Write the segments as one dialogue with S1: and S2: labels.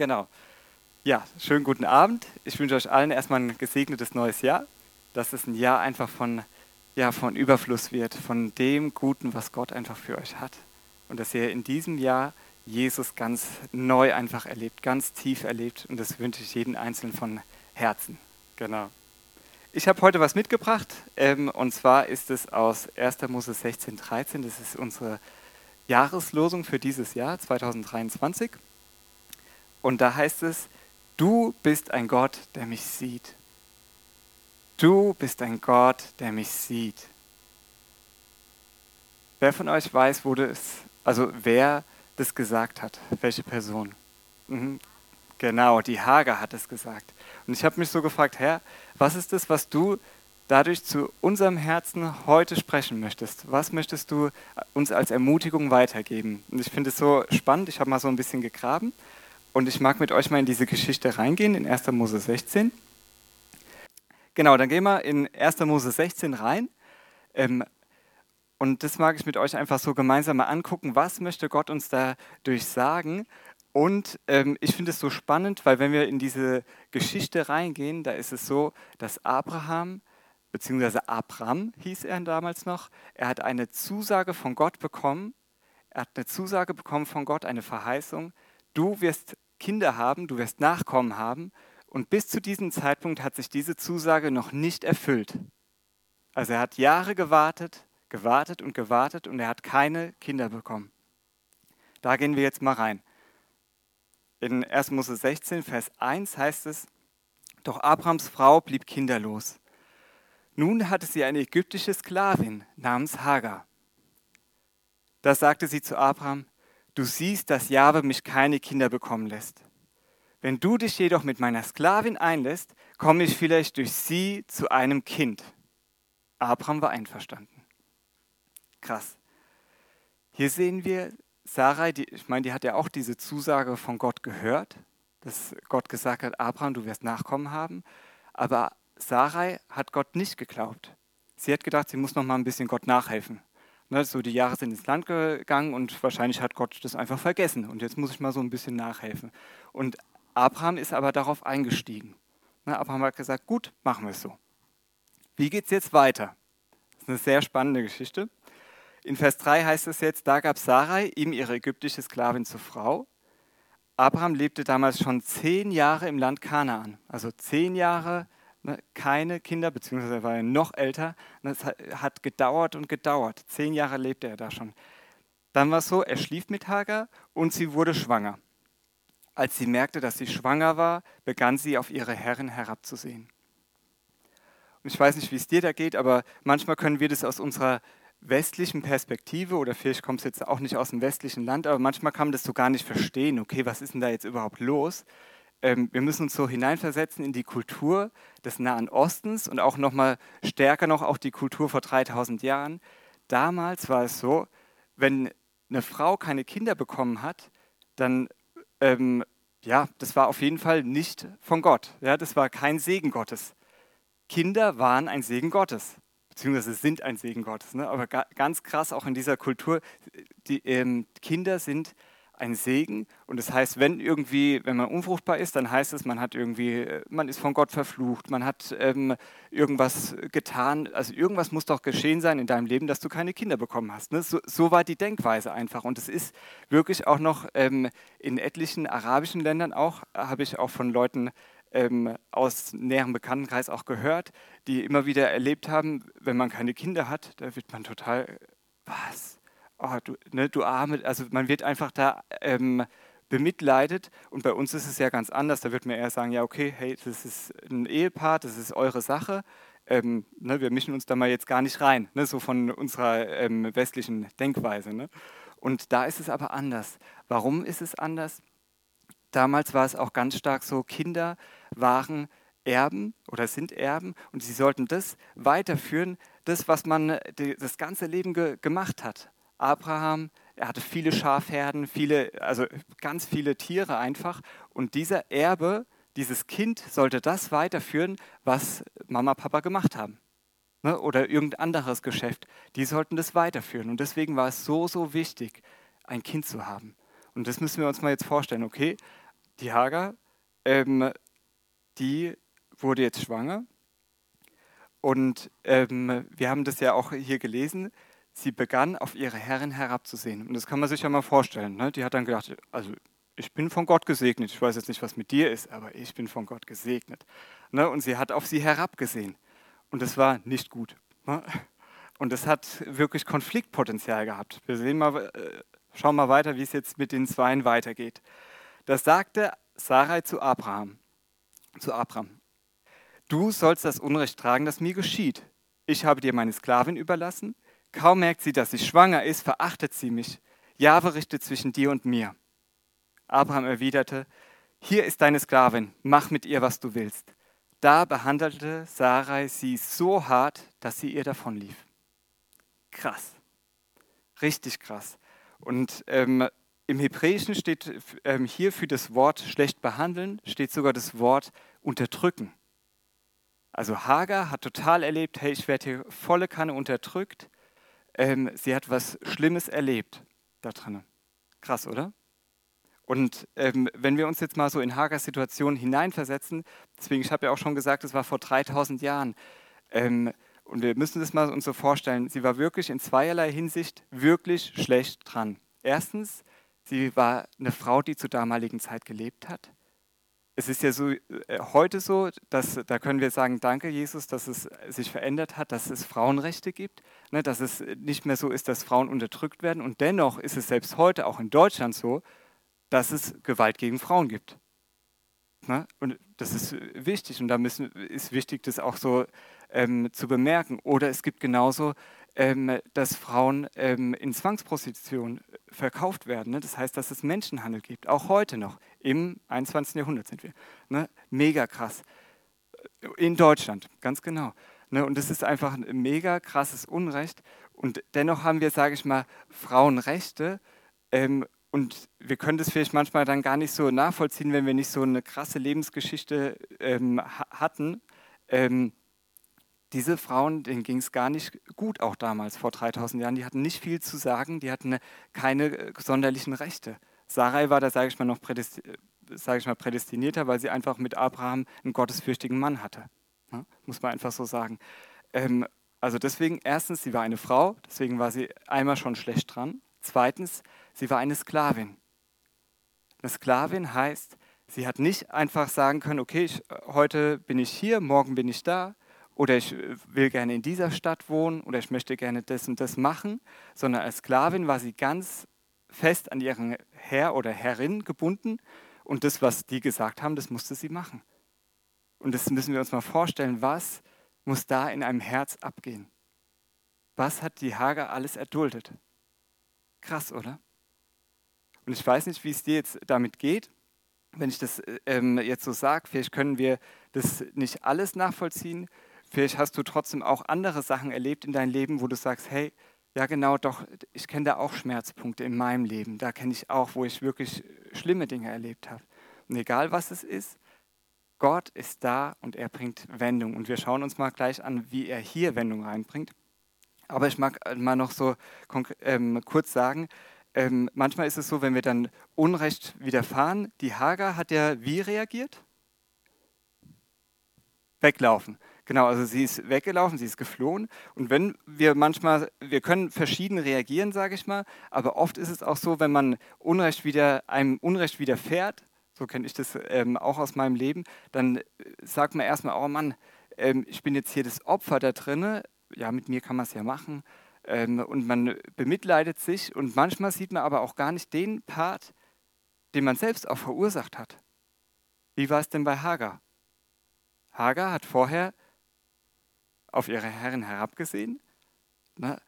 S1: Genau. Ja, schönen guten Abend. Ich wünsche euch allen erstmal ein gesegnetes neues Jahr, dass es ein Jahr einfach von, ja, von Überfluss wird, von dem Guten, was Gott einfach für euch hat. Und dass ihr in diesem Jahr Jesus ganz neu einfach erlebt, ganz tief erlebt. Und das wünsche ich jedem Einzelnen von Herzen. Genau. Ich habe heute was mitgebracht, ähm, und zwar ist es aus 1. Mose 16, 13. Das ist unsere Jahreslosung für dieses Jahr 2023. Und da heißt es, du bist ein Gott, der mich sieht. Du bist ein Gott, der mich sieht. Wer von euch weiß, wo das, also wer das gesagt hat? Welche Person? Mhm. Genau, die Hager hat es gesagt. Und ich habe mich so gefragt, Herr, was ist das, was du dadurch zu unserem Herzen heute sprechen möchtest? Was möchtest du uns als Ermutigung weitergeben? Und ich finde es so spannend, ich habe mal so ein bisschen gegraben und ich mag mit euch mal in diese Geschichte reingehen, in 1. Mose 16. Genau, dann gehen wir in 1. Mose 16 rein. Ähm, und das mag ich mit euch einfach so gemeinsam mal angucken. Was möchte Gott uns dadurch sagen? Und ähm, ich finde es so spannend, weil wenn wir in diese Geschichte reingehen, da ist es so, dass Abraham, beziehungsweise Abram hieß er damals noch, er hat eine Zusage von Gott bekommen. Er hat eine Zusage bekommen von Gott, eine Verheißung, du wirst Kinder haben, du wirst Nachkommen haben. Und bis zu diesem Zeitpunkt hat sich diese Zusage noch nicht erfüllt. Also er hat Jahre gewartet, gewartet und gewartet und er hat keine Kinder bekommen. Da gehen wir jetzt mal rein. In 1. Mose 16, Vers 1 heißt es, doch Abrams Frau blieb kinderlos. Nun hatte sie eine ägyptische Sklavin namens Hagar. Da sagte sie zu Abraham, Du siehst, dass Jahwe mich keine Kinder bekommen lässt. Wenn du dich jedoch mit meiner Sklavin einlässt, komme ich vielleicht durch sie zu einem Kind. Abraham war einverstanden. Krass. Hier sehen wir Sarai, die, ich meine, die hat ja auch diese Zusage von Gott gehört, dass Gott gesagt hat, Abraham, du wirst Nachkommen haben. Aber Sarai hat Gott nicht geglaubt. Sie hat gedacht, sie muss noch mal ein bisschen Gott nachhelfen. Ne, so die Jahre sind ins Land gegangen und wahrscheinlich hat Gott das einfach vergessen. Und jetzt muss ich mal so ein bisschen nachhelfen. Und Abraham ist aber darauf eingestiegen. Ne, Abraham hat gesagt, gut, machen wir es so. Wie geht es jetzt weiter? Das ist eine sehr spannende Geschichte. In Vers 3 heißt es jetzt, da gab Sarai ihm ihre ägyptische Sklavin zur Frau. Abraham lebte damals schon zehn Jahre im Land Kanaan. Also zehn Jahre keine Kinder, beziehungsweise er war ja noch älter. Es hat gedauert und gedauert. Zehn Jahre lebte er da schon. Dann war es so, er schlief mit Hagar und sie wurde schwanger. Als sie merkte, dass sie schwanger war, begann sie auf ihre Herrin herabzusehen. Und ich weiß nicht, wie es dir da geht, aber manchmal können wir das aus unserer westlichen Perspektive oder vielleicht kommt es jetzt auch nicht aus dem westlichen Land, aber manchmal kann man das so gar nicht verstehen. Okay, was ist denn da jetzt überhaupt los? Ähm, wir müssen uns so hineinversetzen in die Kultur des Nahen Ostens und auch noch mal stärker noch auch die Kultur vor 3000 Jahren. Damals war es so, wenn eine Frau keine Kinder bekommen hat, dann ähm, ja, das war auf jeden Fall nicht von Gott. Ja, das war kein Segen Gottes. Kinder waren ein Segen Gottes, beziehungsweise sind ein Segen Gottes. Ne? Aber ga, ganz krass auch in dieser Kultur, die ähm, Kinder sind ein Segen. Und das heißt, wenn irgendwie, wenn man unfruchtbar ist, dann heißt es, man hat irgendwie, man ist von Gott verflucht, man hat ähm, irgendwas getan. Also irgendwas muss doch geschehen sein in deinem Leben, dass du keine Kinder bekommen hast. Ne? So, so, war die Denkweise einfach. Und es ist wirklich auch noch ähm, in etlichen arabischen Ländern auch, habe ich auch von Leuten ähm, aus näherem Bekanntenkreis auch gehört, die immer wieder erlebt haben, wenn man keine Kinder hat, da wird man total, was? Oh, du, ne, du Arme, also man wird einfach da ähm, bemitleidet und bei uns ist es ja ganz anders. Da wird man eher sagen, ja okay, hey, das ist ein Ehepaar, das ist eure Sache. Ähm, ne, wir mischen uns da mal jetzt gar nicht rein, ne, so von unserer ähm, westlichen Denkweise. Ne? Und da ist es aber anders. Warum ist es anders? Damals war es auch ganz stark so, Kinder waren Erben oder sind Erben und sie sollten das weiterführen, das, was man das ganze Leben ge gemacht hat. Abraham, er hatte viele Schafherden, viele, also ganz viele Tiere einfach. Und dieser Erbe, dieses Kind sollte das weiterführen, was Mama, Papa gemacht haben. Ne? Oder irgendein anderes Geschäft. Die sollten das weiterführen. Und deswegen war es so, so wichtig, ein Kind zu haben. Und das müssen wir uns mal jetzt vorstellen, okay? die Hagar, ähm, die wurde jetzt schwanger. Und ähm, wir haben das ja auch hier gelesen. Sie begann auf ihre Herrin herabzusehen. Und das kann man sich ja mal vorstellen. Ne? Die hat dann gedacht, also ich bin von Gott gesegnet. Ich weiß jetzt nicht, was mit dir ist, aber ich bin von Gott gesegnet. Ne? Und sie hat auf sie herabgesehen. Und das war nicht gut. Ne? Und das hat wirklich Konfliktpotenzial gehabt. Wir sehen mal, äh, schauen mal weiter, wie es jetzt mit den Zweien weitergeht. Das sagte Sarai zu Abraham. Zu Abraham. Du sollst das Unrecht tragen, das mir geschieht. Ich habe dir meine Sklavin überlassen. Kaum merkt sie, dass ich schwanger ist, verachtet sie mich. Jahwe richtet zwischen dir und mir. Abraham erwiderte, hier ist deine Sklavin, mach mit ihr, was du willst. Da behandelte Sarai sie so hart, dass sie ihr davonlief. Krass. Richtig krass. Und ähm, im Hebräischen steht ähm, hier für das Wort schlecht behandeln, steht sogar das Wort unterdrücken. Also Hagar hat total erlebt, hey, ich werde hier volle Kanne unterdrückt. Ähm, sie hat was Schlimmes erlebt da drin. Krass, oder? Und ähm, wenn wir uns jetzt mal so in Hagers Situation hineinversetzen, deswegen, ich habe ja auch schon gesagt, es war vor 3000 Jahren, ähm, und wir müssen das mal uns so vorstellen, sie war wirklich in zweierlei Hinsicht wirklich schlecht dran. Erstens, sie war eine Frau, die zur damaligen Zeit gelebt hat es ist ja so äh, heute so, dass da können wir sagen, danke Jesus, dass es sich verändert hat, dass es Frauenrechte gibt, ne, dass es nicht mehr so ist, dass Frauen unterdrückt werden. Und dennoch ist es selbst heute auch in Deutschland so, dass es Gewalt gegen Frauen gibt. Ne? Und das ist wichtig und da müssen, ist wichtig, das auch so ähm, zu bemerken. Oder es gibt genauso dass Frauen ähm, in Zwangsprostitution verkauft werden. Ne? Das heißt, dass es Menschenhandel gibt, auch heute noch, im 21. Jahrhundert sind wir. Ne? Mega krass. In Deutschland, ganz genau. Ne? Und das ist einfach ein mega krasses Unrecht. Und dennoch haben wir, sage ich mal, Frauenrechte. Ähm, und wir können das vielleicht manchmal dann gar nicht so nachvollziehen, wenn wir nicht so eine krasse Lebensgeschichte ähm, hatten. Diese Frauen, denen ging es gar nicht gut, auch damals, vor 3000 Jahren. Die hatten nicht viel zu sagen, die hatten keine äh, sonderlichen Rechte. Sarai war da, sage ich mal, noch sage ich mal, prädestinierter, weil sie einfach mit Abraham einen gottesfürchtigen Mann hatte. Ja, muss man einfach so sagen. Ähm, also deswegen, erstens, sie war eine Frau, deswegen war sie einmal schon schlecht dran. Zweitens, sie war eine Sklavin. Eine Sklavin heißt, sie hat nicht einfach sagen können, okay, ich, heute bin ich hier, morgen bin ich da, oder ich äh, will gerne in dieser Stadt wohnen oder ich möchte gerne das und das machen, sondern als Sklavin war sie ganz fest an ihren Herr oder Herrin gebunden und das, was die gesagt haben, das musste sie machen. Und das müssen wir uns mal vorstellen, was muss da in einem Herz abgehen? Was hat die Hager alles erduldet? Krass, oder? Und ich weiß nicht, wie es dir jetzt damit geht, wenn ich das äh, ähm, jetzt so sage. Vielleicht können wir das nicht alles nachvollziehen, Vielleicht hast du trotzdem auch andere Sachen erlebt in deinem Leben, wo du sagst, hey, ja genau, doch, ich kenne da auch Schmerzpunkte in meinem Leben. Da kenne ich auch, wo ich wirklich schlimme Dinge erlebt habe. Und egal was es ist, Gott ist da und er bringt Wendung. Und wir schauen uns mal gleich an, wie er hier Wendung reinbringt. Aber ich mag mal noch so ähm, kurz sagen, ähm, manchmal ist es so, wenn wir dann Unrecht widerfahren, die Hager hat ja wie reagiert? Weglaufen. Genau, also sie ist weggelaufen, sie ist geflohen. Und wenn wir manchmal, wir können verschieden reagieren, sage ich mal, aber oft ist es auch so, wenn man Unrecht wieder, einem Unrecht widerfährt, so kenne ich das ähm, auch aus meinem Leben, dann äh, sagt man erstmal, oh Mann, ähm, ich bin jetzt hier das Opfer da drinne, ja, mit mir kann man es ja machen. Ähm, und man bemitleidet sich und manchmal sieht man aber auch gar nicht den Part, den man selbst auch verursacht hat. Wie war es denn bei Hagar? Hagar hat vorher auf ihre Herren herabgesehen. Ne?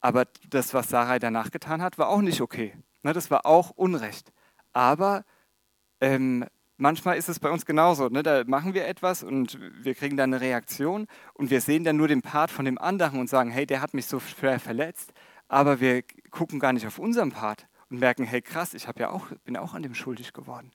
S1: Aber das, was Sarai danach getan hat, war auch nicht okay. Ne? Das war auch Unrecht. Aber ähm, manchmal ist es bei uns genauso. Ne? Da machen wir etwas und wir kriegen dann eine Reaktion und wir sehen dann nur den Part von dem anderen und sagen, hey, der hat mich so schwer verletzt. Aber wir gucken gar nicht auf unseren Part und merken, hey, krass, ich ja auch, bin auch an dem schuldig geworden.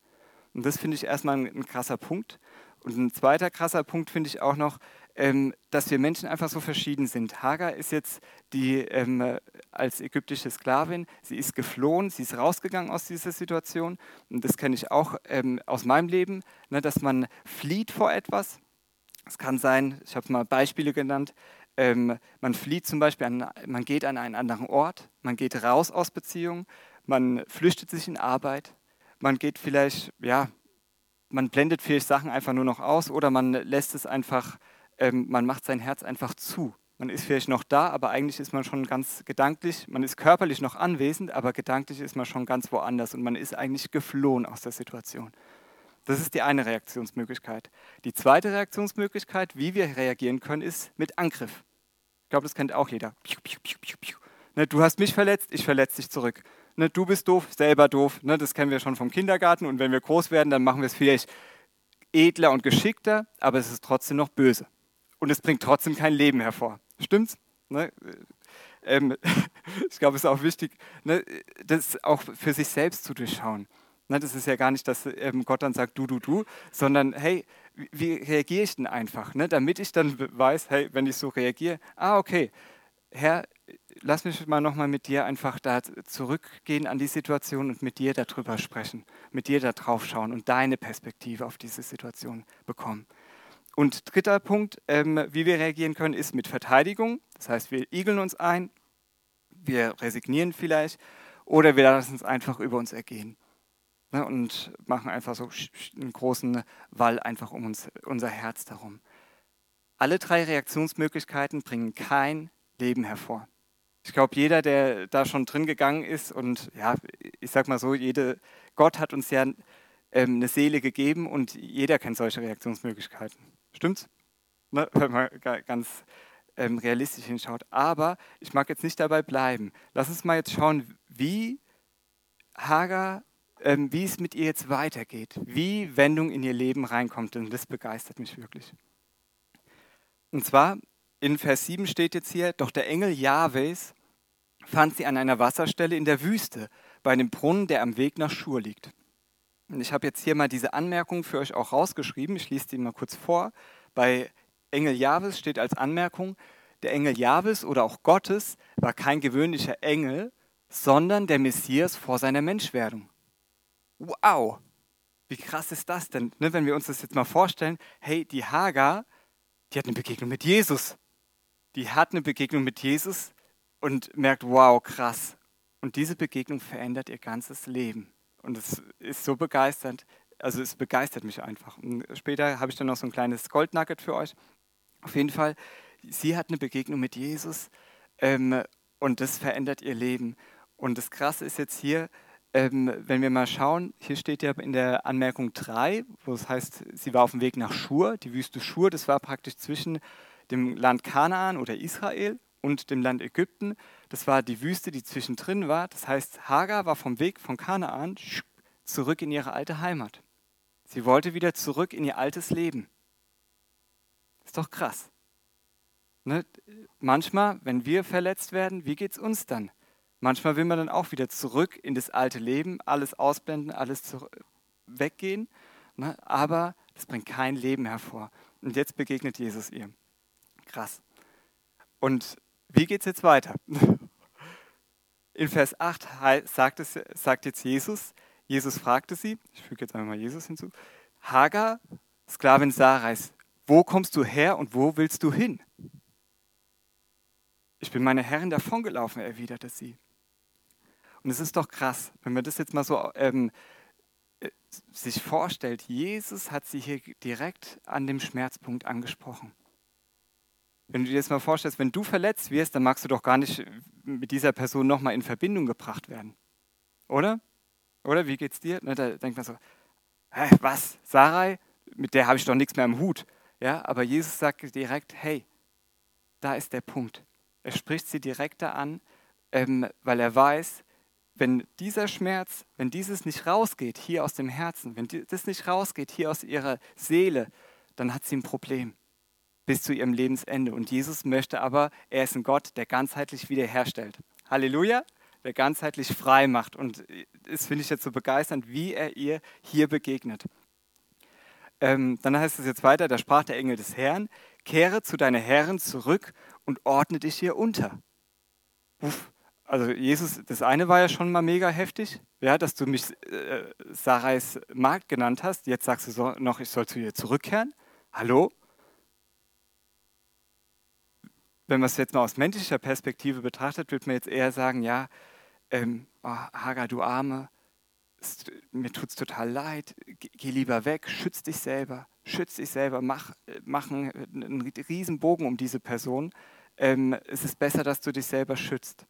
S1: Und das finde ich erstmal ein, ein krasser Punkt. Und ein zweiter krasser Punkt finde ich auch noch, ähm, dass wir Menschen einfach so verschieden sind. Hagar ist jetzt die ähm, als ägyptische Sklavin, sie ist geflohen, sie ist rausgegangen aus dieser Situation. Und das kenne ich auch ähm, aus meinem Leben, ne, dass man flieht vor etwas. Es kann sein, ich habe mal Beispiele genannt, ähm, man flieht zum Beispiel, an, man geht an einen anderen Ort, man geht raus aus Beziehungen, man flüchtet sich in Arbeit, man geht vielleicht, ja, man blendet vielleicht Sachen einfach nur noch aus oder man lässt es einfach ähm, man macht sein Herz einfach zu. Man ist vielleicht noch da, aber eigentlich ist man schon ganz gedanklich, man ist körperlich noch anwesend, aber gedanklich ist man schon ganz woanders und man ist eigentlich geflohen aus der Situation. Das ist die eine Reaktionsmöglichkeit. Die zweite Reaktionsmöglichkeit, wie wir reagieren können, ist mit Angriff. Ich glaube, das kennt auch jeder. Ne, du hast mich verletzt, ich verletze dich zurück. Ne, du bist doof, selber doof. Ne, das kennen wir schon vom Kindergarten. Und wenn wir groß werden, dann machen wir es vielleicht edler und geschickter, aber es ist trotzdem noch böse und es bringt trotzdem kein Leben hervor. Stimmt's? Ne? Ähm, ich glaube, es ist auch wichtig, ne, das auch für sich selbst zu durchschauen. Ne, das ist ja gar nicht, dass ähm, Gott dann sagt, du, du, du, sondern hey, wie reagiere ich denn einfach? Ne, damit ich dann weiß, hey, wenn ich so reagiere, ah, okay, Herr, lass mich mal nochmal mit dir einfach da zurückgehen an die Situation und mit dir darüber sprechen, mit dir da drauf schauen und deine Perspektive auf diese Situation bekommen. Und dritter Punkt, ähm, wie wir reagieren können, ist mit Verteidigung. Das heißt, wir igeln uns ein, wir resignieren vielleicht oder wir lassen es einfach über uns ergehen ne, und machen einfach so einen großen Wall einfach um uns, unser Herz darum. Alle drei Reaktionsmöglichkeiten bringen kein Leben hervor. Ich glaube, jeder, der da schon drin gegangen ist und ja, ich sag mal so, jede, Gott hat uns ja ähm, eine Seele gegeben und jeder kennt solche Reaktionsmöglichkeiten. Stimmt's? Ne? Wenn man ganz ähm, realistisch hinschaut. Aber ich mag jetzt nicht dabei bleiben. Lass uns mal jetzt schauen, wie Hagar, ähm, wie es mit ihr jetzt weitergeht, wie Wendung in ihr Leben reinkommt. Und das begeistert mich wirklich. Und zwar in Vers 7 steht jetzt hier, doch der Engel Jahwes fand sie an einer Wasserstelle in der Wüste, bei einem Brunnen, der am Weg nach Schur liegt. Und ich habe jetzt hier mal diese Anmerkung für euch auch rausgeschrieben. Ich lese die mal kurz vor. Bei Engel Jahwes steht als Anmerkung, der Engel Jahwes oder auch Gottes war kein gewöhnlicher Engel, sondern der Messias vor seiner Menschwerdung. Wow! Wie krass ist das denn, ne, wenn wir uns das jetzt mal vorstellen? Hey, die Hagar, die hat eine Begegnung mit Jesus. Die hat eine Begegnung mit Jesus und merkt, wow, krass. Und diese Begegnung verändert ihr ganzes Leben. Und es ist so begeisternd. Also es begeistert mich einfach. Und später habe ich dann noch so ein kleines Goldnugget für euch. Auf jeden Fall, sie hat eine Begegnung mit Jesus ähm, und das verändert ihr Leben. Und das Krasse ist jetzt hier, ähm, wenn wir mal schauen, hier steht ja in der Anmerkung 3, wo es heißt, sie war auf dem Weg nach Schur, die Wüste Schur, das war praktisch zwischen dem Land Kanaan oder Israel und dem Land Ägypten. Das war die Wüste, die zwischendrin war. Das heißt, Hagar war vom Weg von Kanaan zurück in ihre alte Heimat. Sie wollte wieder zurück in ihr altes Leben. Ist doch krass. Ne? Manchmal, wenn wir verletzt werden, wie geht es uns dann? Manchmal will man dann auch wieder zurück in das alte Leben, alles ausblenden, alles weggehen. Ne? Aber das bringt kein Leben hervor. Und jetzt begegnet Jesus ihr. Krass. Und wie geht es jetzt weiter? In Vers 8 sagt, es, sagt jetzt Jesus, Jesus fragte sie, ich füge jetzt einmal Jesus hinzu, Hagar, Sklavin Sarais, wo kommst du her und wo willst du hin? Ich bin meine Herrin davongelaufen, erwiderte sie. Und es ist doch krass, wenn man das jetzt mal so ähm, äh, sich vorstellt, Jesus hat sie hier direkt an dem Schmerzpunkt angesprochen. Wenn du dir das mal vorstellst, wenn du verletzt wirst, dann magst du doch gar nicht mit dieser Person nochmal in Verbindung gebracht werden. Oder? Oder wie geht's dir? Da denkt man so, hä, was? Sarai? Mit der habe ich doch nichts mehr im Hut. Ja, aber Jesus sagt direkt, hey, da ist der Punkt. Er spricht sie direkt da an, ähm, weil er weiß, wenn dieser Schmerz, wenn dieses nicht rausgeht hier aus dem Herzen, wenn das nicht rausgeht hier aus ihrer Seele, dann hat sie ein Problem bis zu ihrem Lebensende. Und Jesus möchte aber, er ist ein Gott, der ganzheitlich wiederherstellt. Halleluja, der ganzheitlich frei macht. Und das finde ich jetzt so begeisternd, wie er ihr hier begegnet. Ähm, dann heißt es jetzt weiter, da sprach der Engel des Herrn, kehre zu deiner Herren zurück und ordne dich hier unter. Uff. Also Jesus, das eine war ja schon mal mega heftig, ja, dass du mich äh, Sarais Magd genannt hast. Jetzt sagst du so, noch, ich soll zu ihr zurückkehren. Hallo? Wenn man es jetzt mal aus menschlicher Perspektive betrachtet, würde man jetzt eher sagen, ja, ähm, oh, Hagar, du Arme, es, mir es total leid, geh, lieber weg, schütz dich selber, schütz dich selber, mach, mach einen, einen riesen Bogen um diese Person. Ähm, es ist besser, dass du dich selber schützt.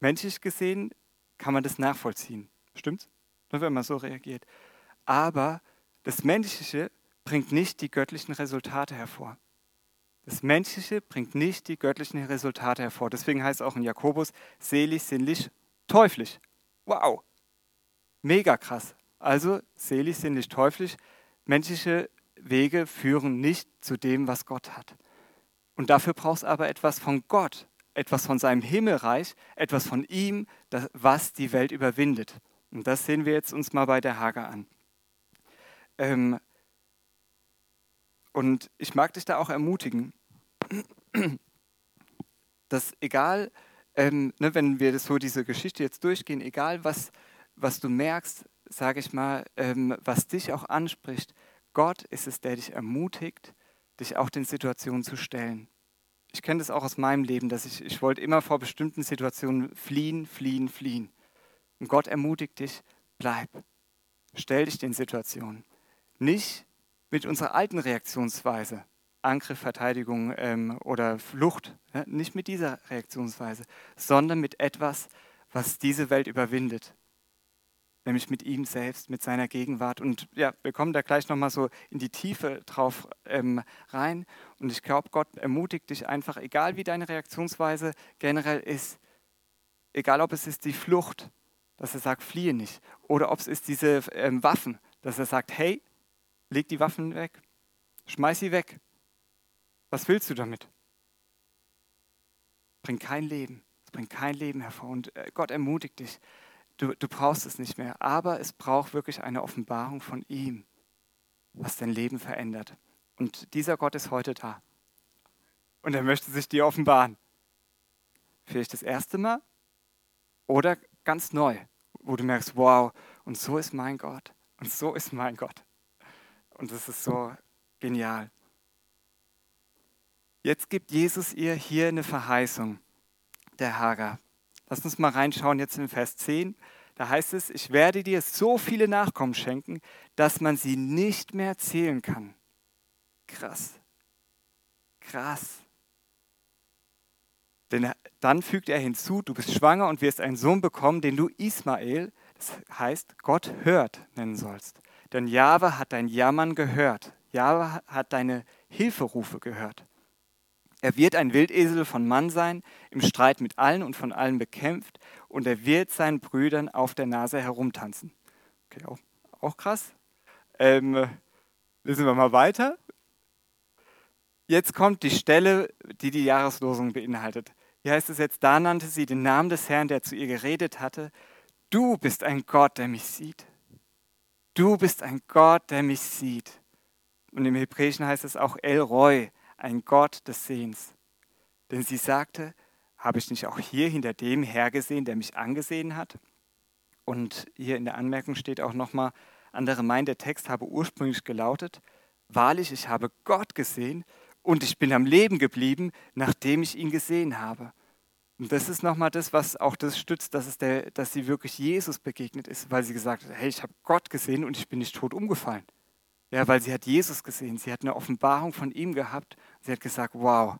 S1: Menschlich gesehen kann man das nachvollziehen, stimmt's? Nur wenn man so reagiert. Aber das Menschliche bringt nicht die göttlichen Resultate hervor. Das Menschliche bringt nicht die göttlichen Resultate hervor. Deswegen heißt es auch in Jakobus, selig, sinnlich, teuflisch. Wow, mega krass. Also selig, sinnlich, teuflisch. Menschliche Wege führen nicht zu dem, was Gott hat. Und dafür brauchst du aber etwas von Gott, etwas von seinem Himmelreich, etwas von ihm, das, was die Welt überwindet. Und das sehen wir jetzt uns mal bei der Hager an. Ähm, und ich mag dich da auch ermutigen, dass egal, ähm, ne, wenn wir so diese Geschichte jetzt durchgehen, egal was, was du merkst, sage ich mal, ähm, was dich auch anspricht, Gott ist es, der dich ermutigt, dich auch den Situationen zu stellen. Ich kenne das auch aus meinem Leben, dass ich, ich wollte immer vor bestimmten Situationen fliehen, fliehen, fliehen. Und Gott ermutigt dich, bleib, stell dich den Situationen. Nicht mit unserer alten Reaktionsweise, Angriff, Verteidigung ähm, oder Flucht, ja, nicht mit dieser Reaktionsweise, sondern mit etwas, was diese Welt überwindet, nämlich mit ihm selbst, mit seiner Gegenwart. Und ja, wir kommen da gleich nochmal so in die Tiefe drauf ähm, rein. Und ich glaube, Gott ermutigt dich einfach, egal wie deine Reaktionsweise generell ist, egal ob es ist die Flucht, dass er sagt, fliehe nicht, oder ob es ist diese ähm, Waffen, dass er sagt, hey, leg die Waffen weg, schmeiß sie weg, was willst du damit? Bringt kein Leben. Es bringt kein Leben hervor. Und äh, Gott ermutigt dich. Du, du brauchst es nicht mehr. Aber es braucht wirklich eine Offenbarung von ihm, was dein Leben verändert. Und dieser Gott ist heute da. Und er möchte sich dir offenbaren. Vielleicht das erste Mal oder ganz neu, wo du merkst, wow, und so ist mein Gott. Und so ist mein Gott. Und das ist so genial. Jetzt gibt Jesus ihr hier eine Verheißung, der Hagar. Lass uns mal reinschauen jetzt in Vers 10. Da heißt es, ich werde dir so viele Nachkommen schenken, dass man sie nicht mehr zählen kann. Krass. Krass. Denn dann fügt er hinzu, du bist schwanger und wirst einen Sohn bekommen, den du Ismael, das heißt Gott hört, nennen sollst. Denn Jahwe hat dein Jammern gehört. Jahwe hat deine Hilferufe gehört. Er wird ein Wildesel von Mann sein, im Streit mit allen und von allen bekämpft, und er wird seinen Brüdern auf der Nase herumtanzen. Okay, auch, auch krass. Ähm, lesen wir mal weiter. Jetzt kommt die Stelle, die die Jahreslosung beinhaltet. Hier heißt es jetzt, da nannte sie den Namen des Herrn, der zu ihr geredet hatte. Du bist ein Gott, der mich sieht. Du bist ein Gott, der mich sieht. Und im Hebräischen heißt es auch El Roy, ein Gott des Sehens. Denn sie sagte, habe ich nicht auch hier hinter dem hergesehen, der mich angesehen hat? Und hier in der Anmerkung steht auch nochmal, andere meinen, der Text habe ursprünglich gelautet, wahrlich, ich habe Gott gesehen und ich bin am Leben geblieben, nachdem ich ihn gesehen habe. Und das ist nochmal das, was auch das stützt, dass, es der, dass sie wirklich Jesus begegnet ist, weil sie gesagt hat, hey, ich habe Gott gesehen und ich bin nicht tot umgefallen. Ja, weil sie hat Jesus gesehen, sie hat eine Offenbarung von ihm gehabt. Sie hat gesagt, wow,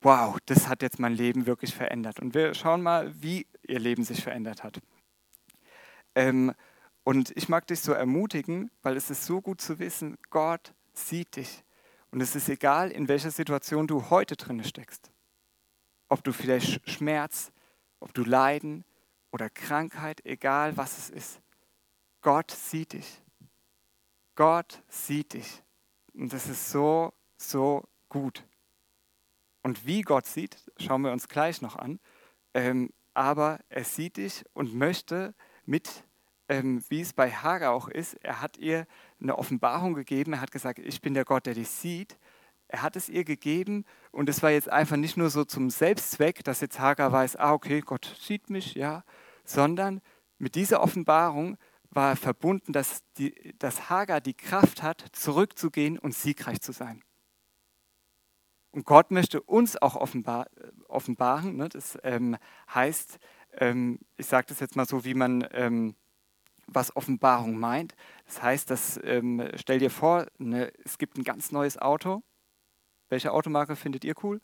S1: wow, das hat jetzt mein Leben wirklich verändert. Und wir schauen mal, wie ihr Leben sich verändert hat. Ähm, und ich mag dich so ermutigen, weil es ist so gut zu wissen, Gott sieht dich. Und es ist egal, in welcher Situation du heute drin steckst. Ob du vielleicht Schmerz, ob du Leiden oder Krankheit, egal was es ist. Gott sieht dich. Gott sieht dich. Und das ist so, so gut. Und wie Gott sieht, schauen wir uns gleich noch an. Ähm, aber er sieht dich und möchte mit, ähm, wie es bei Hagar auch ist, er hat ihr eine Offenbarung gegeben. Er hat gesagt, ich bin der Gott, der dich sieht. Er hat es ihr gegeben und es war jetzt einfach nicht nur so zum Selbstzweck, dass jetzt Hagar weiß, ah okay, Gott sieht mich, ja, sondern mit dieser Offenbarung war verbunden, dass, die, dass Hagar die Kraft hat, zurückzugehen und siegreich zu sein. Und Gott möchte uns auch offenbar, offenbaren. Ne? Das ähm, heißt, ähm, ich sage das jetzt mal so, wie man ähm, was Offenbarung meint. Das heißt, dass, ähm, stell dir vor, ne, es gibt ein ganz neues Auto. Welche Automarke findet ihr cool?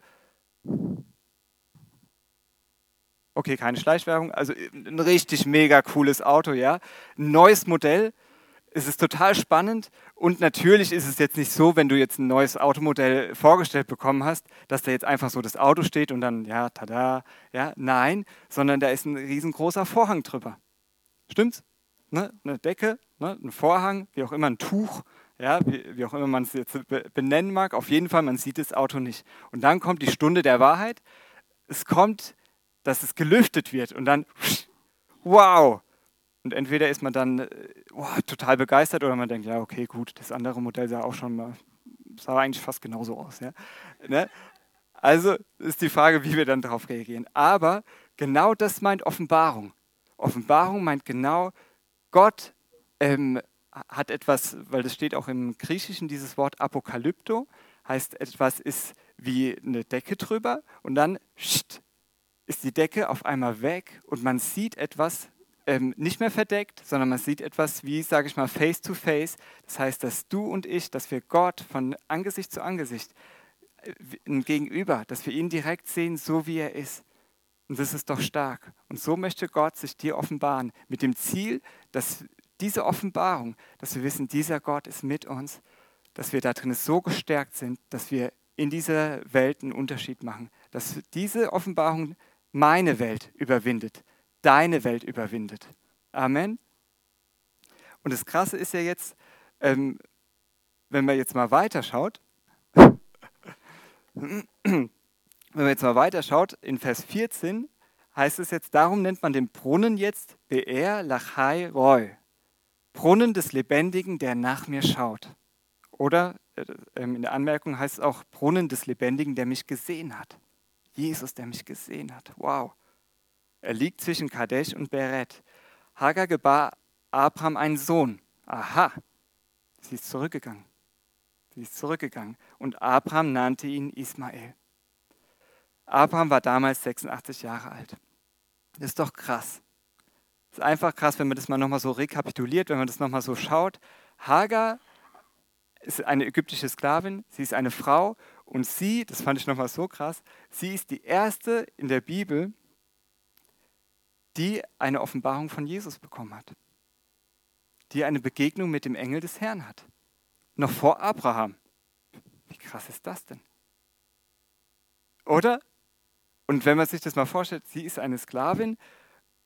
S1: Okay, keine Schleichwerbung. Also ein richtig mega cooles Auto, ja. Ein neues Modell. Es ist total spannend und natürlich ist es jetzt nicht so, wenn du jetzt ein neues Automodell vorgestellt bekommen hast, dass da jetzt einfach so das Auto steht und dann, ja, tada, ja, nein, sondern da ist ein riesengroßer Vorhang drüber. Stimmt's? Ne? Eine Decke, ne? ein Vorhang, wie auch immer, ein Tuch, ja, wie, wie auch immer man es jetzt benennen mag. Auf jeden Fall, man sieht das Auto nicht. Und dann kommt die Stunde der Wahrheit. Es kommt, dass es gelüftet wird und dann, wow, und entweder ist man dann oh, total begeistert oder man denkt, ja, okay, gut, das andere Modell sah auch schon mal, sah eigentlich fast genauso aus. Ja? Ne? Also ist die Frage, wie wir dann darauf reagieren. Aber genau das meint Offenbarung. Offenbarung meint genau, Gott ähm, hat etwas, weil das steht auch im Griechischen, dieses Wort Apokalypto, heißt etwas ist wie eine Decke drüber und dann ist die Decke auf einmal weg und man sieht etwas, ähm, nicht mehr verdeckt, sondern man sieht etwas wie, sage ich mal, face to face. Das heißt, dass du und ich, dass wir Gott von Angesicht zu Angesicht äh, gegenüber, dass wir ihn direkt sehen, so wie er ist. Und das ist doch stark. Und so möchte Gott sich dir offenbaren, mit dem Ziel, dass diese Offenbarung, dass wir wissen, dieser Gott ist mit uns, dass wir da drin so gestärkt sind, dass wir in dieser Welt einen Unterschied machen, dass diese Offenbarung meine Welt überwindet, deine Welt überwindet. Amen. Und das Krasse ist ja jetzt, ähm, wenn man jetzt mal weiterschaut, wenn man jetzt mal weiterschaut, in Vers 14 heißt es jetzt, darum nennt man den Brunnen jetzt Be'er Lachai Roy. Brunnen des Lebendigen, der nach mir schaut. Oder äh, ähm, in der Anmerkung heißt es auch Brunnen des Lebendigen, der mich gesehen hat. Jesus, der mich gesehen hat. Wow. Er liegt zwischen Kadesh und Beret. Hagar gebar Abraham einen Sohn. Aha, sie ist zurückgegangen. Sie ist zurückgegangen. Und Abraham nannte ihn Ismael. Abraham war damals 86 Jahre alt. Das ist doch krass. Das ist einfach krass, wenn man das mal nochmal so rekapituliert, wenn man das nochmal so schaut. Hagar ist eine ägyptische Sklavin, sie ist eine Frau und sie, das fand ich nochmal so krass, sie ist die erste in der Bibel, die eine Offenbarung von Jesus bekommen hat, die eine Begegnung mit dem Engel des Herrn hat, noch vor Abraham. Wie krass ist das denn? Oder? Und wenn man sich das mal vorstellt, sie ist eine Sklavin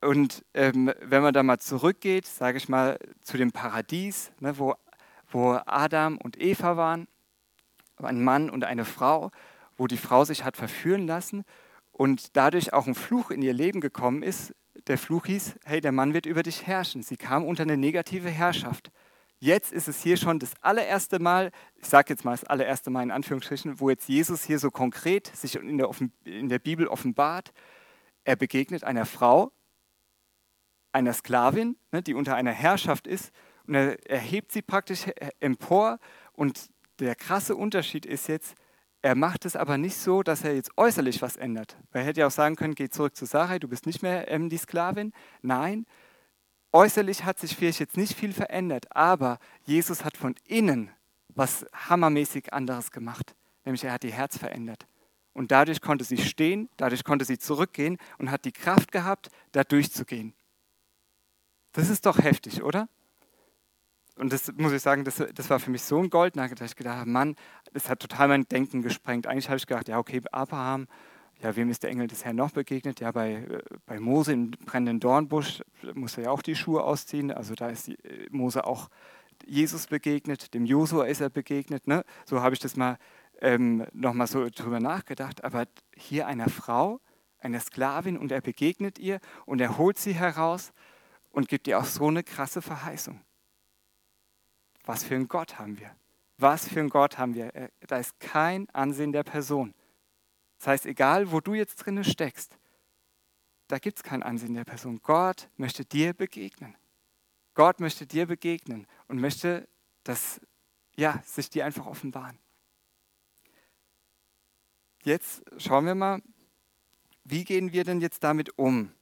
S1: und ähm, wenn man da mal zurückgeht, sage ich mal, zu dem Paradies, ne, wo, wo Adam und Eva waren, ein Mann und eine Frau, wo die Frau sich hat verführen lassen und dadurch auch ein Fluch in ihr Leben gekommen ist, der Fluch hieß, hey, der Mann wird über dich herrschen. Sie kam unter eine negative Herrschaft. Jetzt ist es hier schon das allererste Mal, ich sage jetzt mal das allererste Mal in Anführungsstrichen, wo jetzt Jesus hier so konkret sich in der, in der Bibel offenbart. Er begegnet einer Frau, einer Sklavin, ne, die unter einer Herrschaft ist, und er erhebt sie praktisch empor. Und der krasse Unterschied ist jetzt, er macht es aber nicht so, dass er jetzt äußerlich was ändert. Weil er hätte ja auch sagen können, geh zurück zu Sarai, du bist nicht mehr ähm, die Sklavin. Nein, äußerlich hat sich vielleicht jetzt nicht viel verändert, aber Jesus hat von innen was hammermäßig anderes gemacht. Nämlich er hat ihr Herz verändert. Und dadurch konnte sie stehen, dadurch konnte sie zurückgehen und hat die Kraft gehabt, da durchzugehen. Das ist doch heftig, oder? Und das muss ich sagen, das, das war für mich so ein Goldnagel, dass ich gedacht habe, Mann, das hat total mein Denken gesprengt. Eigentlich habe ich gedacht, ja, okay, Abraham, ja, wem ist der Engel des Herrn noch begegnet? Ja, bei, äh, bei Mose im brennenden Dornbusch muss er ja auch die Schuhe ausziehen. Also da ist die, äh, Mose auch Jesus begegnet, dem Josua ist er begegnet. Ne? So habe ich das mal ähm, nochmal so drüber nachgedacht. Aber hier einer Frau, einer Sklavin und er begegnet ihr und er holt sie heraus und gibt ihr auch so eine krasse Verheißung. Was für einen Gott haben wir? Was für ein Gott haben wir? Da ist kein Ansehen der Person. Das heißt, egal wo du jetzt drinne steckst, da gibt es kein Ansehen der Person. Gott möchte dir begegnen. Gott möchte dir begegnen und möchte, dass ja, sich dir einfach offenbaren. Jetzt schauen wir mal, wie gehen wir denn jetzt damit um?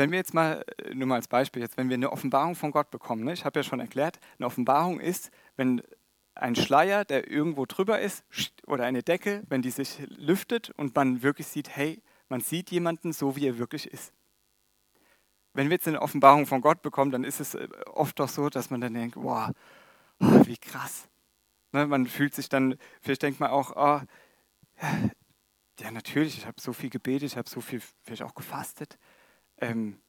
S1: Wenn wir jetzt mal, äh, nur mal als Beispiel, jetzt, wenn wir eine Offenbarung von Gott bekommen, ne? ich habe ja schon erklärt, eine Offenbarung ist, wenn ein Schleier, der irgendwo drüber ist, oder eine Decke, wenn die sich lüftet und man wirklich sieht, hey, man sieht jemanden so, wie er wirklich ist. Wenn wir jetzt eine Offenbarung von Gott bekommen, dann ist es äh, oft doch so, dass man dann denkt, wow, oh, wie krass. Ne, man fühlt sich dann, vielleicht denkt man auch, oh, ja, natürlich, ich habe so viel gebetet, ich habe so viel vielleicht auch gefastet. Ähm,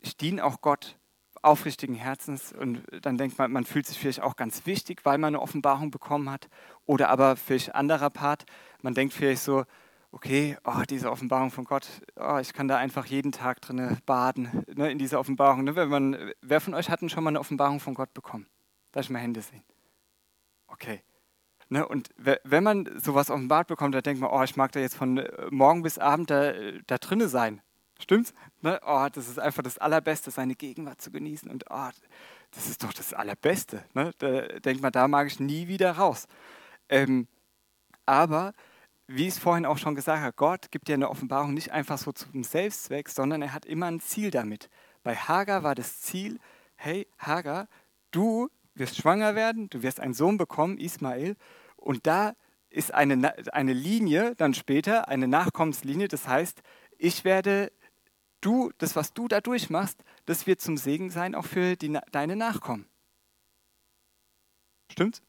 S1: ich diene auch Gott aufrichtigen Herzens und dann denkt man, man fühlt sich vielleicht auch ganz wichtig, weil man eine Offenbarung bekommen hat. Oder aber vielleicht anderer Part, man denkt vielleicht so, okay, oh, diese Offenbarung von Gott, oh, ich kann da einfach jeden Tag drin baden, ne, in dieser Offenbarung. Ne? Wenn man, wer von euch hat denn schon mal eine Offenbarung von Gott bekommen? Darf ich mal Hände sehen? Okay. Ne, und wenn man sowas offenbart bekommt, da denkt man, oh, ich mag da jetzt von äh, morgen bis Abend da, da drinne sein. Stimmt's? Ne? Oh, das ist einfach das Allerbeste, seine Gegenwart zu genießen. Und oh, das ist doch das Allerbeste. Ne? Da denkt man, da mag ich nie wieder raus. Ähm, aber, wie ich es vorhin auch schon gesagt habe, Gott gibt dir eine Offenbarung nicht einfach so zum Selbstzweck, sondern er hat immer ein Ziel damit. Bei Hagar war das Ziel, hey Hagar, du wirst schwanger werden, du wirst einen Sohn bekommen, Ismael, und da ist eine, eine Linie dann später, eine Nachkommenslinie, das heißt, ich werde du, das, was du da durchmachst, das wird zum Segen sein auch für die, deine Nachkommen. Stimmt's?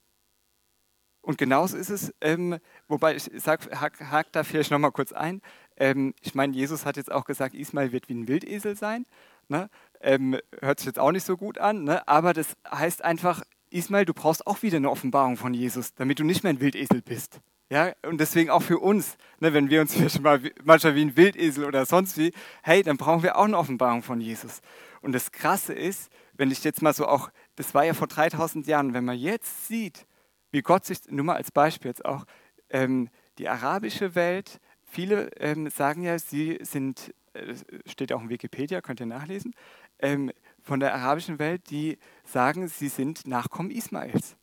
S1: Und genauso ist es, ähm, wobei ich sage, hake hak da vielleicht nochmal kurz ein. Ähm, ich meine, Jesus hat jetzt auch gesagt, Ismael wird wie ein Wildesel sein. Ne? Ähm, hört sich jetzt auch nicht so gut an, ne? aber das heißt einfach, Ismael, du brauchst auch wieder eine Offenbarung von Jesus, damit du nicht mehr ein Wildesel bist. Ja, und deswegen auch für uns, ne, wenn wir uns vielleicht mal manchmal wie ein Wildesel oder sonst wie, hey, dann brauchen wir auch eine Offenbarung von Jesus. Und das Krasse ist, wenn ich jetzt mal so auch, das war ja vor 3000 Jahren, wenn man jetzt sieht, wie Gott sich, nur mal als Beispiel jetzt auch, ähm, die arabische Welt, viele ähm, sagen ja, sie sind, äh, steht auch in Wikipedia, könnt ihr nachlesen, ähm, von der arabischen Welt, die sagen, sie sind Nachkommen Ismaels.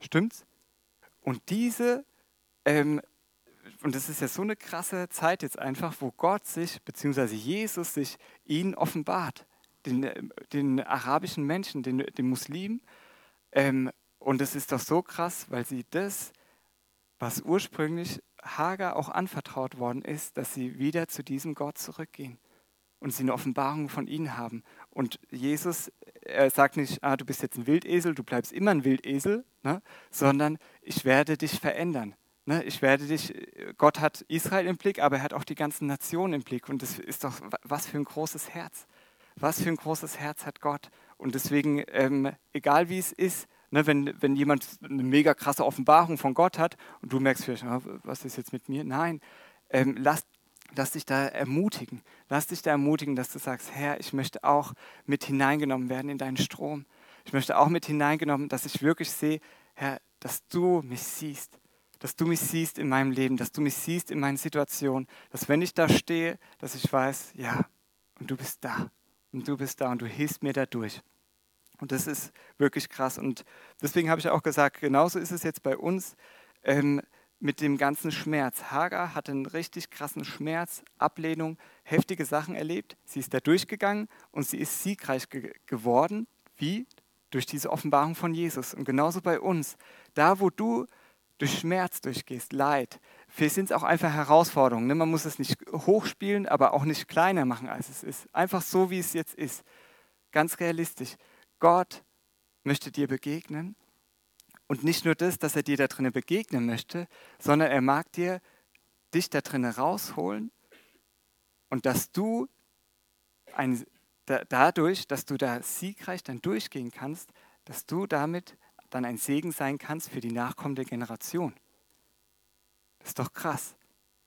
S1: Stimmt's? Und diese ähm, und das ist ja so eine krasse Zeit jetzt einfach, wo Gott sich, beziehungsweise Jesus sich ihnen offenbart, den, den arabischen Menschen, den, den Muslimen. Ähm, und es ist doch so krass, weil sie das, was ursprünglich Hagar auch anvertraut worden ist, dass sie wieder zu diesem Gott zurückgehen und sie eine Offenbarung von ihnen haben. Und Jesus, er sagt nicht, ah, du bist jetzt ein Wildesel, du bleibst immer ein Wildesel, ne? sondern ich werde dich verändern. Ne, ich werde dich, Gott hat Israel im Blick, aber er hat auch die ganzen Nationen im Blick. Und das ist doch, was für ein großes Herz. Was für ein großes Herz hat Gott. Und deswegen, ähm, egal wie es ist, ne, wenn, wenn jemand eine mega krasse Offenbarung von Gott hat und du merkst vielleicht, oh, was ist jetzt mit mir? Nein, ähm, lass, lass dich da ermutigen. Lass dich da ermutigen, dass du sagst, Herr, ich möchte auch mit hineingenommen werden in deinen Strom. Ich möchte auch mit hineingenommen, dass ich wirklich sehe, Herr, dass du mich siehst dass du mich siehst in meinem Leben, dass du mich siehst in meinen Situationen, dass wenn ich da stehe, dass ich weiß, ja, und du bist da und du bist da und du hilfst mir dadurch. Und das ist wirklich krass. Und deswegen habe ich auch gesagt, genauso ist es jetzt bei uns ähm, mit dem ganzen Schmerz. Hagar hatte einen richtig krassen Schmerz, Ablehnung, heftige Sachen erlebt. Sie ist da durchgegangen und sie ist siegreich ge geworden. Wie? Durch diese Offenbarung von Jesus. Und genauso bei uns. Da, wo du durch Schmerz durchgehst, Leid. Vielleicht sind es auch einfach Herausforderungen. Ne? Man muss es nicht hochspielen, aber auch nicht kleiner machen, als es ist. Einfach so, wie es jetzt ist. Ganz realistisch. Gott möchte dir begegnen. Und nicht nur das, dass er dir da drinnen begegnen möchte, sondern er mag dir dich da drinnen rausholen und dass du ein, da, dadurch, dass du da siegreich dann durchgehen kannst, dass du damit dann ein Segen sein kannst für die nachkommende Generation. Das ist doch krass,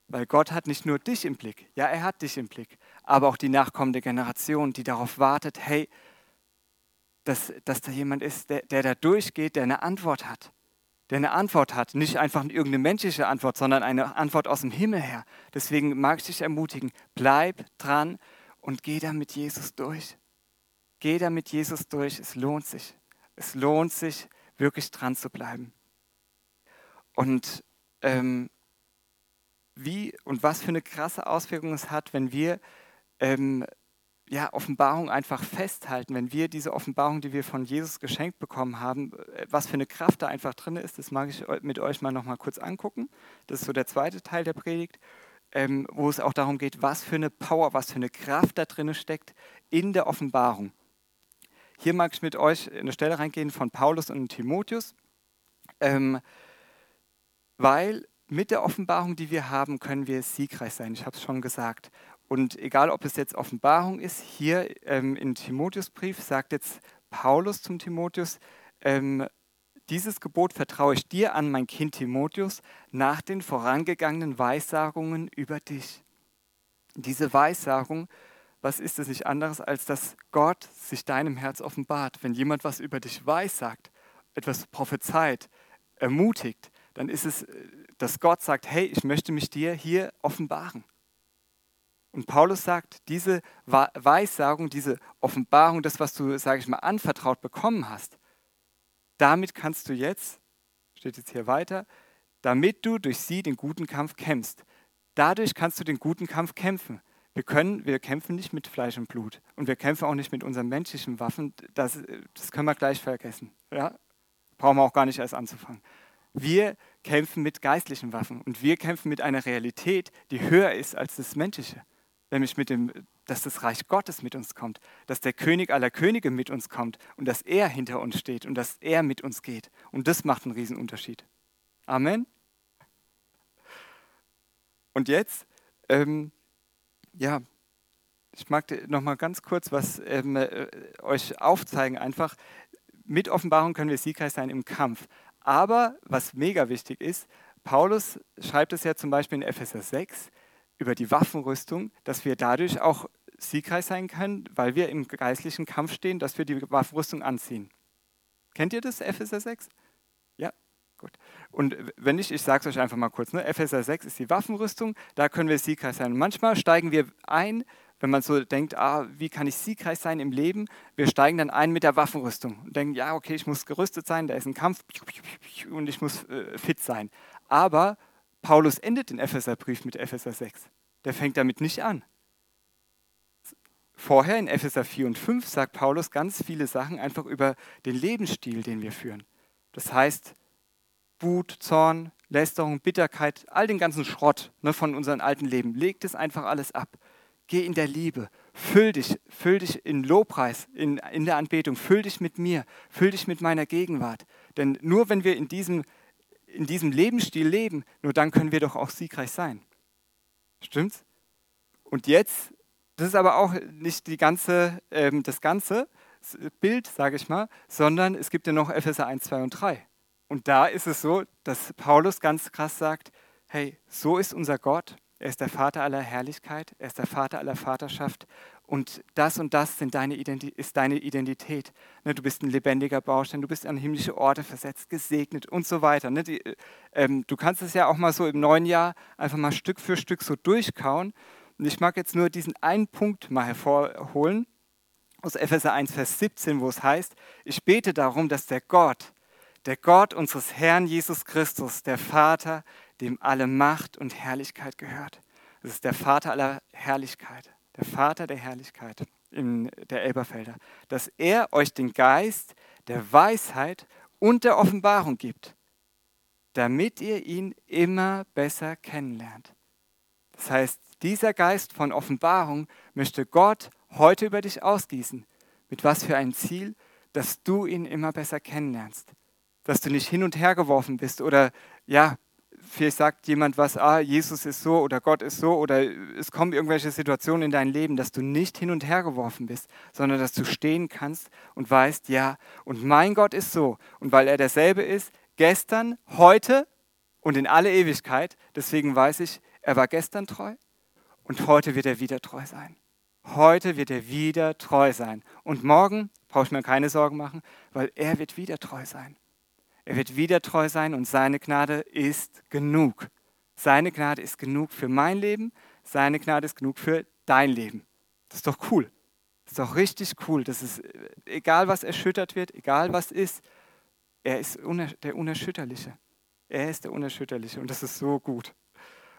S1: weil Gott hat nicht nur dich im Blick, ja, er hat dich im Blick, aber auch die nachkommende Generation, die darauf wartet, hey, dass, dass da jemand ist, der, der da durchgeht, der eine Antwort hat. Der eine Antwort hat. Nicht einfach irgendeine menschliche Antwort, sondern eine Antwort aus dem Himmel her. Deswegen mag ich dich ermutigen, bleib dran und geh da mit Jesus durch. Geh da mit Jesus durch. Es lohnt sich. Es lohnt sich, wirklich dran zu bleiben. Und ähm, wie und was für eine krasse Auswirkung es hat, wenn wir ähm, ja, Offenbarung einfach festhalten, wenn wir diese Offenbarung, die wir von Jesus geschenkt bekommen haben, äh, was für eine Kraft da einfach drin ist, das mag ich mit euch mal noch mal kurz angucken. Das ist so der zweite Teil der Predigt, ähm, wo es auch darum geht, was für eine Power, was für eine Kraft da drin steckt in der Offenbarung. Hier mag ich mit euch in eine Stelle reingehen von Paulus und Timotheus, ähm, weil mit der Offenbarung, die wir haben, können wir siegreich sein. Ich habe es schon gesagt. Und egal, ob es jetzt Offenbarung ist, hier ähm, im Timotheusbrief sagt jetzt Paulus zum Timotheus, ähm, dieses Gebot vertraue ich dir an, mein Kind Timotheus, nach den vorangegangenen Weissagungen über dich. Diese Weissagung, was ist es nicht anderes, als dass Gott sich deinem Herz offenbart? Wenn jemand was über dich weissagt, etwas prophezeit, ermutigt, dann ist es, äh, dass Gott sagt, hey, ich möchte mich dir hier offenbaren. Und Paulus sagt, diese Weissagung, diese Offenbarung, das, was du, sage ich mal, anvertraut bekommen hast, damit kannst du jetzt, steht jetzt hier weiter, damit du durch sie den guten Kampf kämpfst. Dadurch kannst du den guten Kampf kämpfen. Wir, können, wir kämpfen nicht mit Fleisch und Blut und wir kämpfen auch nicht mit unseren menschlichen Waffen. Das, das können wir gleich vergessen. Ja? Brauchen wir auch gar nicht erst anzufangen. Wir kämpfen mit geistlichen Waffen und wir kämpfen mit einer Realität, die höher ist als das Menschliche nämlich mit dem, dass das Reich Gottes mit uns kommt, dass der König aller Könige mit uns kommt und dass er hinter uns steht und dass er mit uns geht. Und das macht einen Riesenunterschied. Amen. Und jetzt, ähm, ja, ich mag noch mal ganz kurz was ähm, äh, euch aufzeigen. Einfach mit Offenbarung können wir siegreich sein im Kampf. Aber was mega wichtig ist, Paulus schreibt es ja zum Beispiel in Epheser 6, über die Waffenrüstung, dass wir dadurch auch siegreich sein können, weil wir im geistlichen Kampf stehen, dass wir die Waffenrüstung anziehen. Kennt ihr das, Epheser 6? Gut. Und wenn nicht, ich sage es euch einfach mal kurz. Ne? Epheser 6 ist die Waffenrüstung, da können wir siegreich sein. Manchmal steigen wir ein, wenn man so denkt, ah, wie kann ich siegreich sein im Leben? Wir steigen dann ein mit der Waffenrüstung und denken, ja, okay, ich muss gerüstet sein, da ist ein Kampf und ich muss äh, fit sein. Aber Paulus endet den Epheserbrief mit Epheser 6. Der fängt damit nicht an. Vorher in Epheser 4 und 5 sagt Paulus ganz viele Sachen einfach über den Lebensstil, den wir führen. Das heißt, Wut, Zorn, Lästerung, Bitterkeit, all den ganzen Schrott ne, von unserem alten Leben. Legt es einfach alles ab. Geh in der Liebe. Füll dich, füll dich in Lobpreis, in, in der Anbetung. Füll dich mit mir. Füll dich mit meiner Gegenwart. Denn nur wenn wir in diesem in diesem Lebensstil leben, nur dann können wir doch auch siegreich sein. Stimmt's? Und jetzt, das ist aber auch nicht die ganze, ähm, das ganze Bild, sage ich mal, sondern es gibt ja noch Epheser 1, 2 und 3. Und da ist es so, dass Paulus ganz krass sagt, hey, so ist unser Gott, er ist der Vater aller Herrlichkeit, er ist der Vater aller Vaterschaft und das und das deine ist deine Identität. Ne, du bist ein lebendiger Baustein, du bist an himmlische Orte versetzt, gesegnet und so weiter. Ne, ähm, du kannst es ja auch mal so im neuen Jahr einfach mal Stück für Stück so durchkauen. Und ich mag jetzt nur diesen einen Punkt mal hervorholen aus Epheser 1, Vers 17, wo es heißt, ich bete darum, dass der Gott, der Gott unseres Herrn Jesus Christus, der Vater, dem alle Macht und Herrlichkeit gehört. Das ist der Vater aller Herrlichkeit der Vater der Herrlichkeit in der Elberfelder, dass er euch den Geist der Weisheit und der Offenbarung gibt, damit ihr ihn immer besser kennenlernt. Das heißt, dieser Geist von Offenbarung möchte Gott heute über dich ausgießen. Mit was für ein Ziel? Dass du ihn immer besser kennenlernst. Dass du nicht hin und her geworfen bist oder ja, vielleicht sagt jemand was, ah, Jesus ist so oder Gott ist so oder es kommen irgendwelche Situationen in dein Leben, dass du nicht hin und her geworfen bist, sondern dass du stehen kannst und weißt, ja, und mein Gott ist so. Und weil er derselbe ist, gestern, heute und in alle Ewigkeit, deswegen weiß ich, er war gestern treu und heute wird er wieder treu sein. Heute wird er wieder treu sein. Und morgen brauche ich mir keine Sorgen machen, weil er wird wieder treu sein. Er wird wieder treu sein und seine Gnade ist genug. Seine Gnade ist genug für mein Leben, seine Gnade ist genug für dein Leben. Das ist doch cool. Das ist doch richtig cool. Das ist, äh, egal was erschüttert wird, egal was ist, er ist der Unerschütterliche. Er ist der Unerschütterliche und das ist so gut.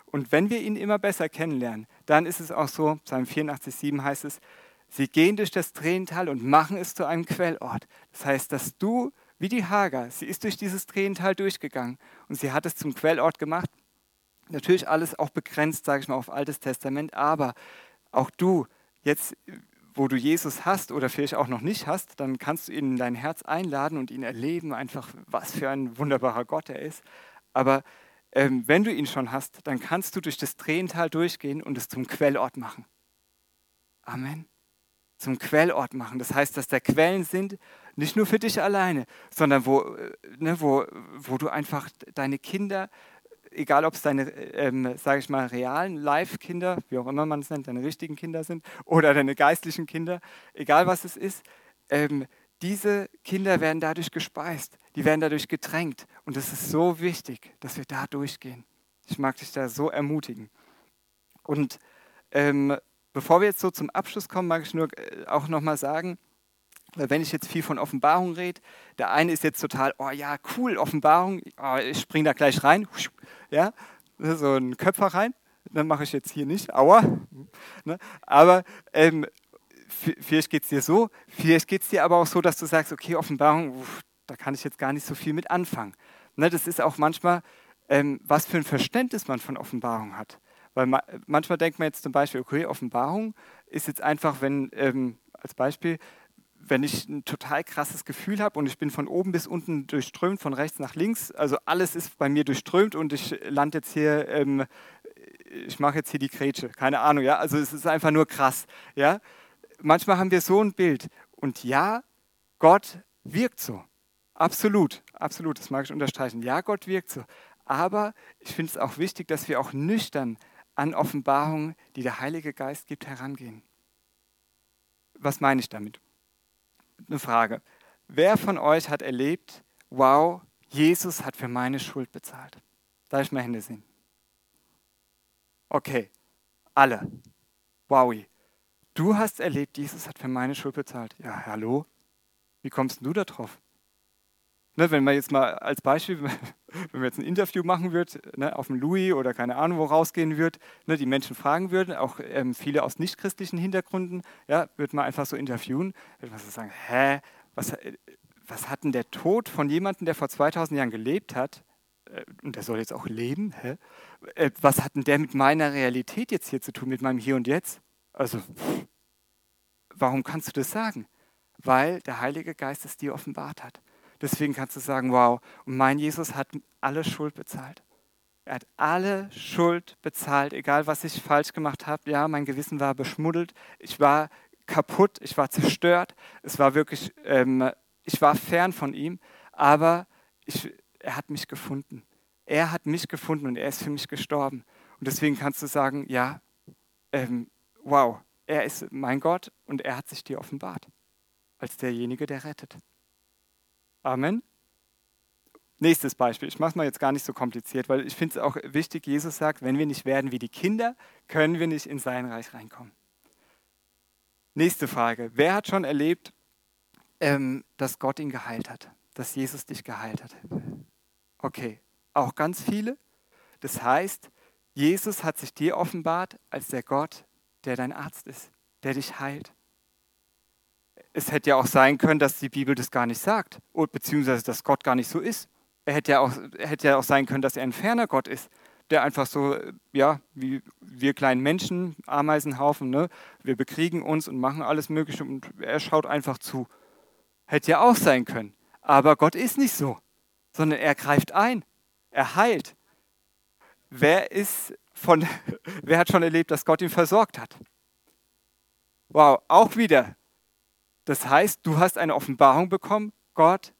S1: Und wenn wir ihn immer besser kennenlernen, dann ist es auch so, Psalm 84,7 heißt es, sie gehen durch das Tränental und machen es zu einem Quellort. Das heißt, dass du, wie die Hager, sie ist durch dieses Tränental durchgegangen und sie hat es zum Quellort gemacht. Natürlich alles auch begrenzt, sage ich mal, auf Altes Testament, aber auch du, jetzt wo du Jesus hast oder vielleicht auch noch nicht hast, dann kannst du ihn in dein Herz einladen und ihn erleben, einfach was für ein wunderbarer Gott er ist. Aber ähm, wenn du ihn schon hast, dann kannst du durch das Tränental durchgehen und es zum Quellort machen. Amen. Zum Quellort machen. Das heißt, dass da Quellen sind, nicht nur für dich alleine, sondern wo, äh, ne, wo, wo du einfach deine Kinder egal ob es deine, ähm, sage ich mal, realen Live-Kinder, wie auch immer man es nennt, deine richtigen Kinder sind oder deine geistlichen Kinder, egal was es ist, ähm, diese Kinder werden dadurch gespeist, die werden dadurch getränkt. Und es ist so wichtig, dass wir da durchgehen. Ich mag dich da so ermutigen. Und ähm, bevor wir jetzt so zum Abschluss kommen, mag ich nur äh, auch nochmal sagen, weil wenn ich jetzt viel von Offenbarung rede, der eine ist jetzt total, oh ja, cool, Offenbarung, oh, ich springe da gleich rein, ja, so ein Köpfer rein, dann mache ich jetzt hier nicht, aua. Ne? Aber ähm, vielleicht geht es dir so, vielleicht geht es dir aber auch so, dass du sagst, okay, Offenbarung, uff, da kann ich jetzt gar nicht so viel mit anfangen. Ne, das ist auch manchmal, ähm, was für ein Verständnis man von Offenbarung hat. Weil ma manchmal denkt man jetzt zum Beispiel, okay, Offenbarung ist jetzt einfach, wenn, ähm, als Beispiel, wenn ich ein total krasses Gefühl habe und ich bin von oben bis unten durchströmt, von rechts nach links, also alles ist bei mir durchströmt und ich lande jetzt hier, ähm, ich mache jetzt hier die Grätsche, keine Ahnung, ja, also es ist einfach nur krass, ja. Manchmal haben wir so ein Bild und ja, Gott wirkt so, absolut, absolut, das mag ich unterstreichen, ja, Gott wirkt so, aber ich finde es auch wichtig, dass wir auch nüchtern an Offenbarungen, die der Heilige Geist gibt, herangehen. Was meine ich damit? eine Frage. Wer von euch hat erlebt, wow, Jesus hat für meine Schuld bezahlt? Darf ich mal Hände sehen? Okay, alle. Wow. Du hast erlebt, Jesus hat für meine Schuld bezahlt. Ja, hallo? Wie kommst du da drauf? Ne, wenn man jetzt mal als Beispiel, wenn man jetzt ein Interview machen würde, ne, auf dem Louis oder keine Ahnung wo rausgehen würde, ne, die Menschen fragen würden, auch ähm, viele aus nichtchristlichen Hintergründen, ja, würde man einfach so interviewen, würde man so sagen, hä, was, äh, was hat denn der Tod von jemandem, der vor 2000 Jahren gelebt hat, äh, und der soll jetzt auch leben, hä? Äh, was hat denn der mit meiner Realität jetzt hier zu tun, mit meinem Hier und Jetzt? Also, warum kannst du das sagen? Weil der Heilige Geist es dir offenbart hat. Deswegen kannst du sagen, wow, mein Jesus hat alle Schuld bezahlt. Er hat alle Schuld bezahlt, egal was ich falsch gemacht habe. Ja, mein Gewissen war beschmuddelt, ich war kaputt, ich war zerstört, es war wirklich, ähm, ich war fern von ihm, aber ich, er hat mich gefunden. Er hat mich gefunden und er ist für mich gestorben. Und deswegen kannst du sagen, ja, ähm, wow, er ist mein Gott und er hat sich dir offenbart als derjenige, der rettet. Amen. Nächstes Beispiel. Ich mache es mal jetzt gar nicht so kompliziert, weil ich finde es auch wichtig, Jesus sagt, wenn wir nicht werden wie die Kinder, können wir nicht in sein Reich reinkommen. Nächste Frage. Wer hat schon erlebt, ähm, dass Gott ihn geheilt hat? Dass Jesus dich geheilt hat? Okay, auch ganz viele. Das heißt, Jesus hat sich dir offenbart als der Gott, der dein Arzt ist, der dich heilt es hätte ja auch sein können, dass die Bibel das gar nicht sagt, beziehungsweise dass Gott gar nicht so ist. Er hätte ja auch, hätte ja auch sein können, dass er ein ferner Gott ist, der einfach so, ja, wie wir kleinen Menschen, Ameisenhaufen, ne, wir bekriegen uns und machen alles Mögliche und er schaut einfach zu. Hätte ja auch sein können. Aber Gott ist nicht so, sondern er greift ein, er heilt. Wer ist von, wer hat schon erlebt, dass Gott ihn versorgt hat? Wow, auch wieder das heißt, du hast eine Offenbarung bekommen, Gott,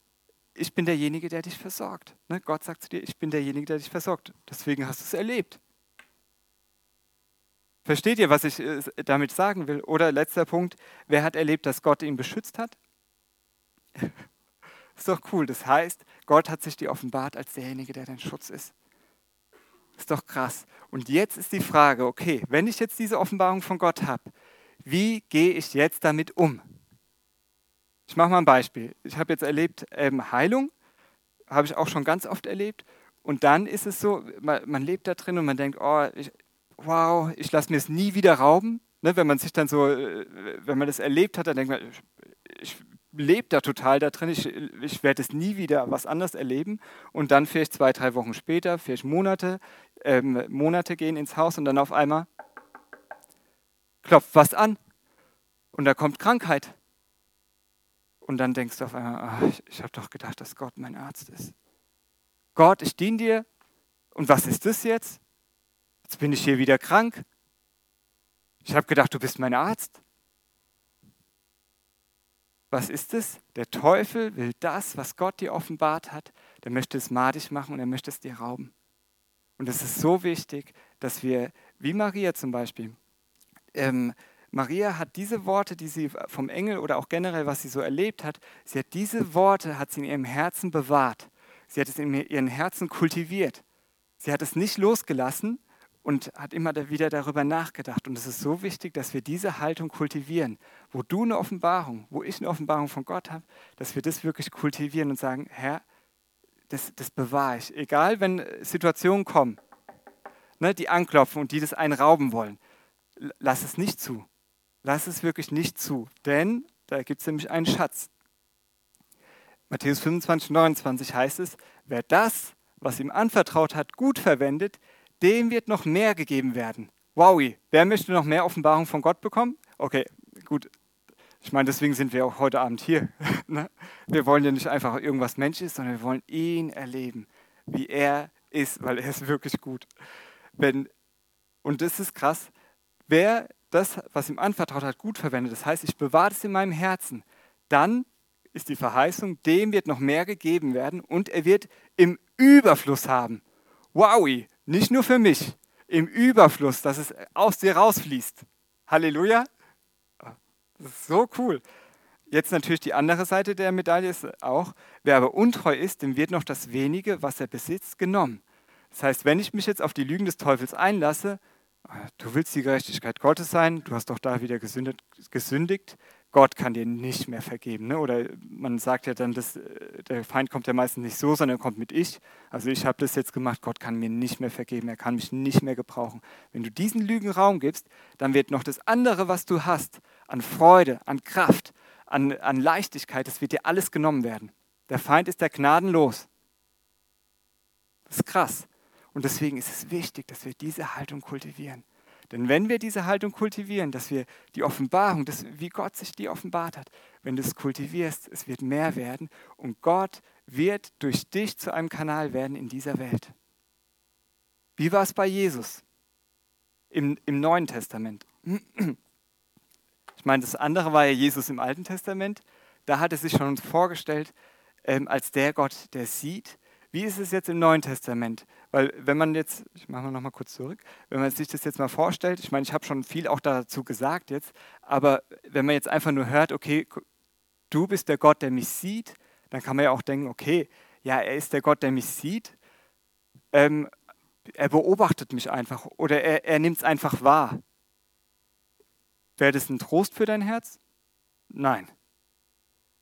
S1: ich bin derjenige, der dich versorgt. Ne? Gott sagt zu dir, ich bin derjenige, der dich versorgt. Deswegen hast du es erlebt. Versteht ihr, was ich äh, damit sagen will? Oder letzter Punkt, wer hat erlebt, dass Gott ihn beschützt hat? Ist doch cool. Das heißt, Gott hat sich dir offenbart als derjenige, der dein Schutz ist. Ist doch krass. Und jetzt ist die Frage, okay, wenn ich jetzt diese Offenbarung von Gott habe, wie gehe ich jetzt damit um? Ich mache mal ein Beispiel. Ich habe jetzt erlebt ähm, Heilung, habe ich auch schon ganz oft erlebt. Und dann ist es so, man, man lebt da drin und man denkt, oh, ich, wow, ich lasse mir es nie wieder rauben. Ne, wenn man sich dann so, äh, wenn man das erlebt hat, dann denkt man, ich, ich lebe da total da drin, ich, ich werde es nie wieder was anderes erleben. Und dann vielleicht zwei, drei Wochen später, vielleicht Monate, ähm, Monate gehen ins Haus und dann auf einmal klopft was an und da kommt Krankheit. Und dann denkst du auf einmal, ach, ich, ich habe doch gedacht, dass Gott mein Arzt ist. Gott, ich diene dir. Und was ist das jetzt? Jetzt bin ich hier wieder krank. Ich habe gedacht, du bist mein Arzt. Was ist es? Der Teufel will das, was Gott dir offenbart hat. Der möchte es madig machen und er möchte es dir rauben. Und es ist so wichtig, dass wir, wie Maria zum Beispiel, ähm, Maria hat diese Worte, die sie vom Engel oder auch generell, was sie so erlebt hat, sie hat diese Worte, hat sie in ihrem Herzen bewahrt. Sie hat es in ihrem Herzen kultiviert. Sie hat es nicht losgelassen und hat immer wieder darüber nachgedacht. Und es ist so wichtig, dass wir diese Haltung kultivieren. Wo du eine Offenbarung, wo ich eine Offenbarung von Gott habe, dass wir das wirklich kultivieren und sagen, Herr, das, das bewahre ich. Egal, wenn Situationen kommen, ne, die anklopfen und die das einen rauben wollen, lass es nicht zu. Lass es wirklich nicht zu, denn da gibt es nämlich einen Schatz. Matthäus 25, 29 heißt es, wer das, was ihm anvertraut hat, gut verwendet, dem wird noch mehr gegeben werden. Wowi, wer möchte noch mehr Offenbarung von Gott bekommen? Okay, gut. Ich meine, deswegen sind wir auch heute Abend hier. Ne? wir wollen ja nicht einfach irgendwas Menschliches, sondern wir wollen ihn erleben, wie er ist, weil er ist wirklich gut. Wenn, und das ist krass, wer das, was ihm anvertraut hat, gut verwendet, das heißt, ich bewahre es in meinem Herzen, dann ist die Verheißung, dem wird noch mehr gegeben werden und er wird im Überfluss haben. Wowi, nicht nur für mich, im Überfluss, dass es aus dir rausfließt. Halleluja. Das ist so cool. Jetzt natürlich die andere Seite der Medaille ist auch, wer aber untreu ist, dem wird noch das wenige, was er besitzt, genommen. Das heißt, wenn ich mich jetzt auf die Lügen des Teufels einlasse, du willst die Gerechtigkeit Gottes sein, du hast doch da wieder gesündigt, Gott kann dir nicht mehr vergeben. Ne? Oder man sagt ja dann, dass, äh, der Feind kommt ja meistens nicht so, sondern er kommt mit ich. Also ich habe das jetzt gemacht, Gott kann mir nicht mehr vergeben, er kann mich nicht mehr gebrauchen. Wenn du diesen Lügen Raum gibst, dann wird noch das andere, was du hast, an Freude, an Kraft, an, an Leichtigkeit, das wird dir alles genommen werden. Der Feind ist der gnadenlos. Das ist krass. Und deswegen ist es wichtig, dass wir diese Haltung kultivieren. Denn wenn wir diese Haltung kultivieren, dass wir die Offenbarung, das, wie Gott sich die offenbart hat, wenn du es kultivierst, es wird mehr werden und Gott wird durch dich zu einem Kanal werden in dieser Welt. Wie war es bei Jesus im, im Neuen Testament? Ich meine, das andere war ja Jesus im Alten Testament. Da hat er sich schon vorgestellt ähm, als der Gott, der sieht, wie ist es jetzt im Neuen Testament? Weil wenn man jetzt, ich mache mal noch mal kurz zurück, wenn man sich das jetzt mal vorstellt, ich meine, ich habe schon viel auch dazu gesagt jetzt, aber wenn man jetzt einfach nur hört, okay, du bist der Gott, der mich sieht, dann kann man ja auch denken, okay, ja, er ist der Gott, der mich sieht. Ähm, er beobachtet mich einfach oder er, er nimmt es einfach wahr. Wäre das ein Trost für dein Herz? Nein.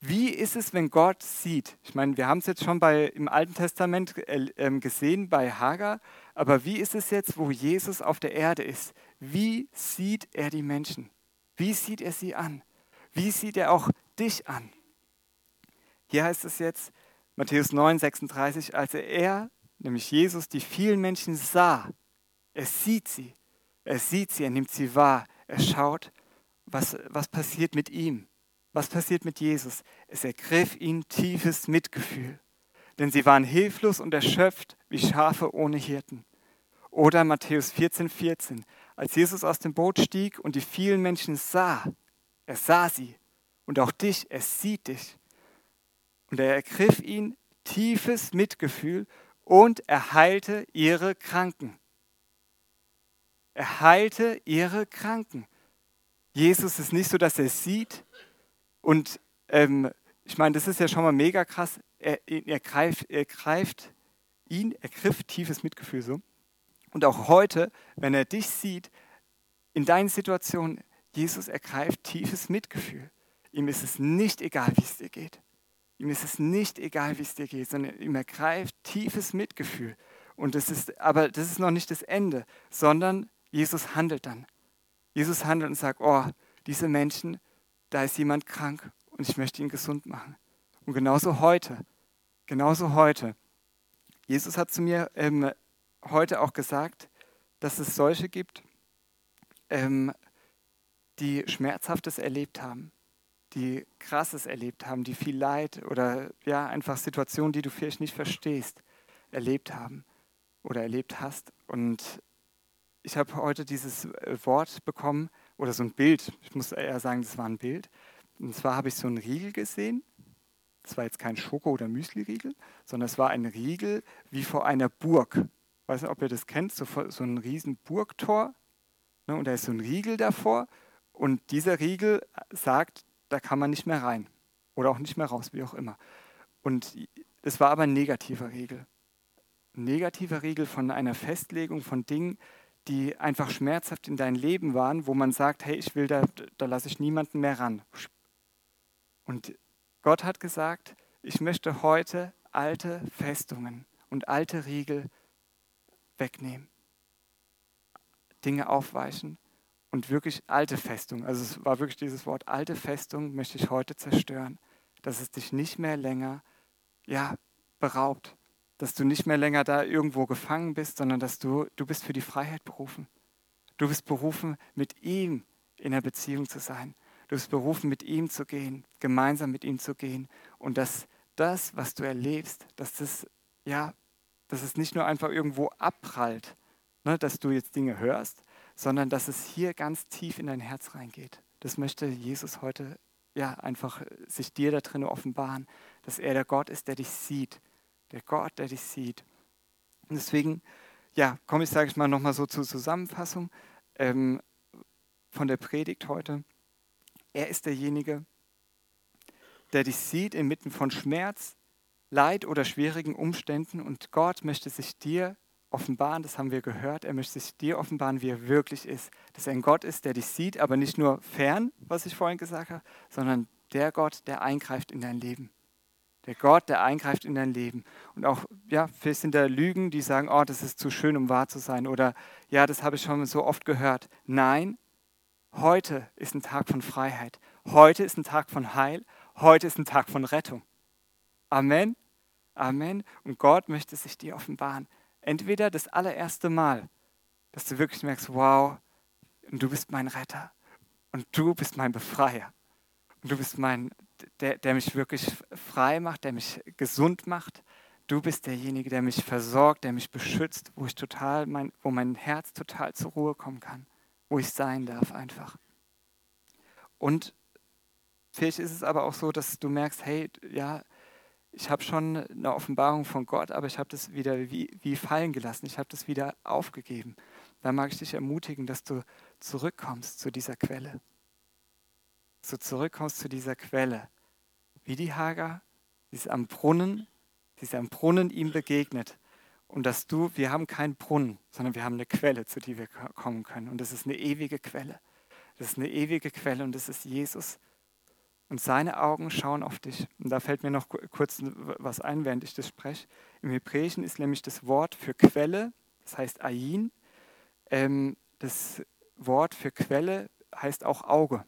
S1: Wie ist es, wenn Gott sieht? Ich meine, wir haben es jetzt schon bei, im Alten Testament äh, ähm, gesehen bei Hagar, aber wie ist es jetzt, wo Jesus auf der Erde ist? Wie sieht er die Menschen? Wie sieht er sie an? Wie sieht er auch dich an? Hier heißt es jetzt, Matthäus 9, 36, als er, nämlich Jesus, die vielen Menschen sah, er sieht sie, er sieht sie, er nimmt sie wahr, er schaut, was, was passiert mit ihm. Was passiert mit Jesus? Es ergriff ihn tiefes Mitgefühl, denn sie waren hilflos und erschöpft wie Schafe ohne Hirten. Oder Matthäus 14, 14, als Jesus aus dem Boot stieg und die vielen Menschen sah, er sah sie und auch dich, er sieht dich. Und er ergriff ihn tiefes Mitgefühl und er heilte ihre Kranken. Er heilte ihre Kranken. Jesus ist nicht so, dass er sieht, und ähm, ich meine, das ist ja schon mal mega krass. Er, er, greift, er greift ihn, er griff tiefes Mitgefühl so. Und auch heute, wenn er dich sieht, in deinen Situationen, Jesus ergreift tiefes Mitgefühl. Ihm ist es nicht egal, wie es dir geht. Ihm ist es nicht egal, wie es dir geht, sondern ihm ergreift tiefes Mitgefühl. Und das ist, aber das ist noch nicht das Ende, sondern Jesus handelt dann. Jesus handelt und sagt, oh, diese Menschen, da ist jemand krank und ich möchte ihn gesund machen. Und genauso heute, genauso heute. Jesus hat zu mir ähm, heute auch gesagt, dass es solche gibt, ähm, die Schmerzhaftes erlebt haben, die Krasses erlebt haben, die viel Leid oder ja einfach Situationen, die du vielleicht nicht verstehst, erlebt haben oder erlebt hast. Und ich habe heute dieses äh, Wort bekommen oder so ein Bild. Ich muss eher sagen, das war ein Bild. Und zwar habe ich so einen Riegel gesehen. Das war jetzt kein Schoko- oder Müsli-Riegel, sondern es war ein Riegel wie vor einer Burg. Ich weiß nicht, ob ihr das kennt, so, so ein riesen Burgtor. Ne, und da ist so ein Riegel davor. Und dieser Riegel sagt, da kann man nicht mehr rein. Oder auch nicht mehr raus, wie auch immer. Und es war aber ein negativer Riegel. Ein negativer Riegel von einer Festlegung von Dingen, die einfach schmerzhaft in dein Leben waren, wo man sagt, hey, ich will da, da lasse ich niemanden mehr ran. Und Gott hat gesagt, ich möchte heute alte Festungen und alte Riegel wegnehmen, Dinge aufweichen und wirklich alte Festungen, also es war wirklich dieses Wort, alte Festungen möchte ich heute zerstören, dass es dich nicht mehr länger ja, beraubt, dass du nicht mehr länger da irgendwo gefangen bist, sondern dass du, du bist für die Freiheit berufen. Du bist berufen, mit ihm in der Beziehung zu sein. Du bist berufen, mit ihm zu gehen, gemeinsam mit ihm zu gehen. Und dass das, was du erlebst, dass das, ja, dass es nicht nur einfach irgendwo abprallt, ne, dass du jetzt Dinge hörst, sondern dass es hier ganz tief in dein Herz reingeht. Das möchte Jesus heute ja einfach sich dir da drin offenbaren, dass er der Gott ist, der dich sieht, der Gott, der dich sieht. Und deswegen, ja, komme ich, sage ich mal, nochmal so zur Zusammenfassung ähm, von der Predigt heute. Er ist derjenige, der dich sieht inmitten von Schmerz, Leid oder schwierigen Umständen und Gott möchte sich dir offenbaren, das haben wir gehört, er möchte sich dir offenbaren, wie er wirklich ist. Dass er ein Gott ist, der dich sieht, aber nicht nur fern, was ich vorhin gesagt habe, sondern der Gott, der eingreift in dein Leben. Der Gott, der eingreift in dein Leben. Und auch, ja, vielleicht sind da Lügen, die sagen, oh, das ist zu schön, um wahr zu sein. Oder, ja, das habe ich schon so oft gehört. Nein, Heute ist ein Tag von Freiheit. Heute ist ein Tag von Heil. Heute ist ein Tag von Rettung. Amen. Amen. Und Gott möchte sich dir offenbaren. Entweder das allererste Mal, dass du wirklich merkst, wow, du bist mein Retter und du bist mein Befreier. Und du bist mein, der, der mich wirklich frei macht, der mich gesund macht. Du bist derjenige, der mich versorgt, der mich beschützt, wo ich total mein, wo mein Herz total zur Ruhe kommen kann wo ich sein darf einfach. Und vielleicht ist es aber auch so, dass du merkst, hey, ja, ich habe schon eine Offenbarung von Gott, aber ich habe das wieder wie, wie fallen gelassen, ich habe das wieder aufgegeben. Da mag ich dich ermutigen, dass du zurückkommst zu dieser Quelle. Dass du zurückkommst zu dieser Quelle. Wie die Hager, sie ist am Brunnen, sie ist am Brunnen ihm begegnet und dass du, wir haben keinen Brunnen, sondern wir haben eine Quelle, zu der wir kommen können. Und das ist eine ewige Quelle. Das ist eine ewige Quelle und das ist Jesus. Und seine Augen schauen auf dich. Und da fällt mir noch kurz was ein, während ich das spreche. Im Hebräischen ist nämlich das Wort für Quelle, das heißt Ayin. Ähm, das Wort für Quelle heißt auch Auge.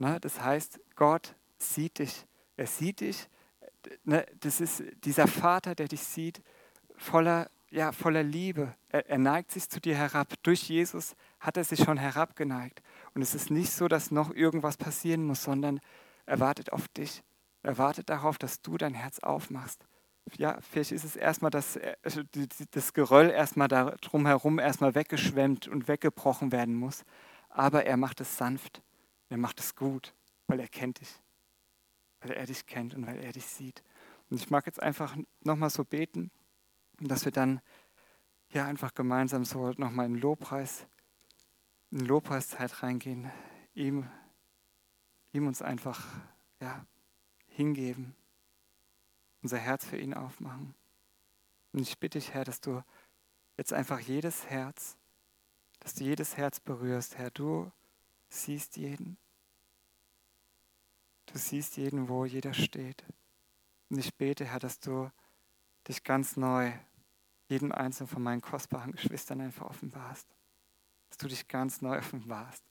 S1: Ne? Das heißt, Gott sieht dich. Er sieht dich. Ne? Das ist dieser Vater, der dich sieht voller, ja, voller Liebe. Er, neigt sich zu dir herab. Durch Jesus hat er sich schon herabgeneigt. Und es ist nicht so, dass noch irgendwas passieren muss, sondern er wartet auf dich. Er wartet darauf, dass du dein Herz aufmachst. Ja, vielleicht ist es erstmal das, also das Geröll erstmal da drumherum erstmal weggeschwemmt und weggebrochen werden muss. Aber er macht es sanft. Er macht es gut, weil er kennt dich. Weil er dich kennt und weil er dich sieht. Und ich mag jetzt einfach nochmal so beten. Dass wir dann ja einfach gemeinsam so nochmal in Lobpreis, in Lobpreiszeit reingehen, ihm, ihm uns einfach ja, hingeben, unser Herz für ihn aufmachen. Und ich bitte dich, Herr, dass du jetzt einfach jedes Herz, dass du jedes Herz berührst, Herr. Du siehst jeden. Du siehst jeden, wo jeder steht. Und ich bete, Herr, dass du dich ganz neu jedem einzelnen von meinen kostbaren Geschwistern einfach offenbarst. Dass du dich ganz neu offenbarst.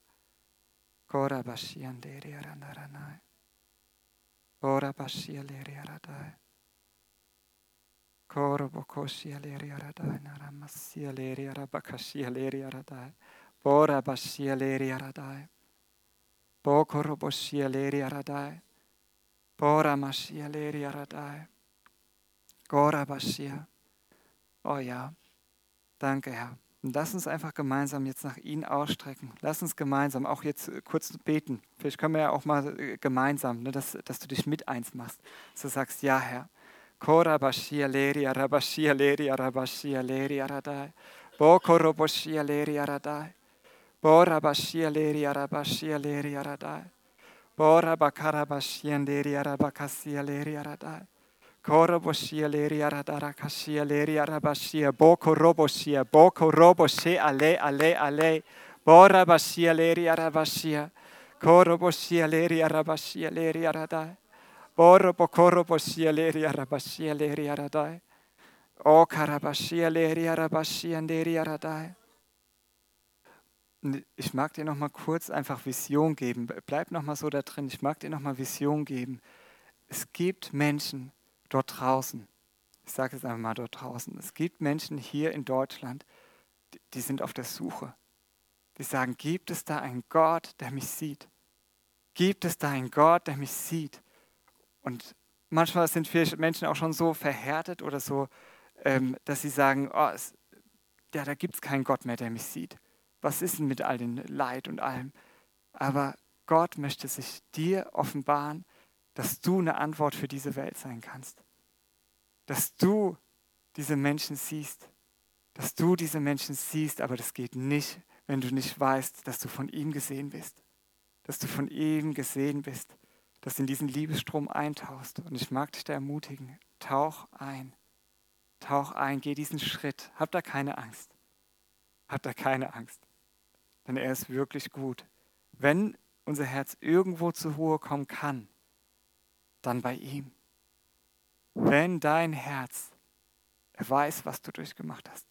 S1: Kora bashian deri arandaranai. Ora bashia leri aradai. Aradai. Naramasia leri arabakashia leri aradai. Bora bashia leri aradai. Bokoro boshia leri aradai. Bora mashia leri aradai. Gora bashia. Oh ja, danke Herr. Und lass uns einfach gemeinsam jetzt nach ihnen ausstrecken. Lass uns gemeinsam auch jetzt kurz beten. Vielleicht können wir ja auch mal äh, gemeinsam, ne, dass, dass du dich mit eins machst. Dass du sagst, ja Herr. Kora bashia leri arabashia leri arabashia leri aradai. Bokoro boshia leri aradai. Bora basia leri arabasia leri aradai. Bora bakara basian leri arabakasia leri aradai. Koro bosia leri aradara kasia leri arabasia. Boko robosia. Boko robosia ale ale ale. Bora basia leri arabasia. Koro bosia leri arabasia leri aradai. Boro bokoro bosia leri arabasia leri aradai. O karabasia leri arabasia leri aradai. Ich mag dir noch mal kurz einfach Vision geben. Bleib noch mal so da drin. Ich mag dir noch mal Vision geben. Es gibt Menschen, dort draußen, ich sage es einfach mal dort draußen, es gibt Menschen hier in Deutschland, die, sind auf der Suche. Die sagen, gibt es da einen Gott, der mich sieht? Gibt es da einen Gott, der mich sieht? Und manchmal sind viele Menschen auch schon so verhärtet oder so, ähm, dass sie sagen, oh, es, ja, da gibt es keinen Gott mehr, der mich sieht. Was ist denn mit all dem Leid und allem? Aber Gott möchte sich dir offenbaren dass du eine Antwort für diese Welt sein kannst. Dass du diese Menschen siehst. Dass du diese Menschen siehst, aber das geht nicht, wenn du nicht weißt, dass du von ihm gesehen bist. Dass du von ihm gesehen bist. Dass du in diesen Liebesstrom eintauchst. Und ich mag dich da ermutigen. Tauch ein. Tauch ein, geh diesen Schritt. Hab da keine Angst. Hab da keine Angst. Denn er ist wirklich gut. Wenn unser Herz irgendwo zur Ruhe kommen kann, dann bei ihm. Wenn dein Herz, er weiß, was du durchgemacht hast.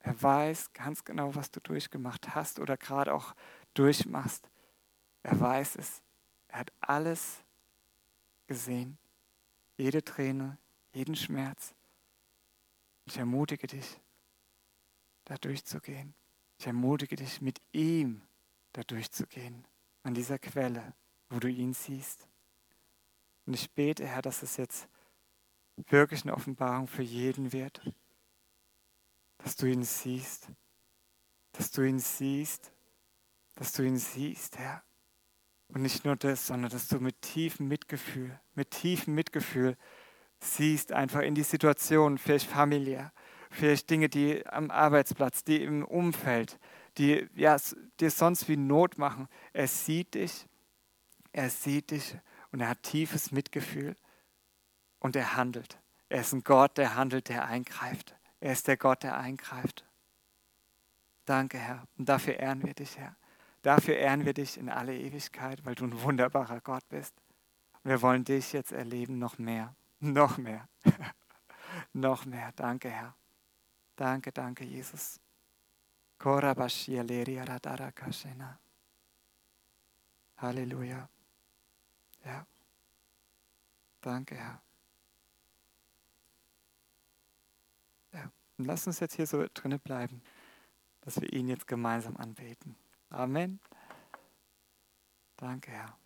S1: Er weiß ganz genau, was du durchgemacht hast oder gerade auch durchmachst. Er weiß es. Er hat alles gesehen. Jede Träne, jeden Schmerz. Ich ermutige dich, da durchzugehen. Ich ermutige dich, mit ihm da durchzugehen, an dieser Quelle, wo du ihn siehst. Und ich bete, Herr, dass es jetzt wirklich eine Offenbarung für jeden wird. Dass du ihn siehst. Dass du ihn siehst. Dass du ihn siehst, Herr. Und nicht nur das, sondern dass du mit tiefem Mitgefühl, mit tiefem Mitgefühl siehst, einfach in die Situation, vielleicht familiär, vielleicht Dinge, die am Arbeitsplatz, die im Umfeld, die ja, dir sonst wie Not machen. Er sieht dich, er sieht dich und er hat tiefes Mitgefühl und er handelt. Er ist ein Gott, der handelt, der eingreift. Er ist der Gott, der eingreift. Danke, Herr. Und dafür ehren wir dich, Herr. Dafür ehren wir dich in alle Ewigkeit, weil du ein wunderbarer Gott bist. Und wir wollen dich jetzt erleben noch mehr. Noch mehr. noch mehr. Danke, Herr. Danke, danke, Jesus. Halleluja. Ja. Danke, Herr. Ja. Und lass uns jetzt hier so drinnen bleiben, dass wir ihn jetzt gemeinsam anbeten. Amen. Danke, Herr.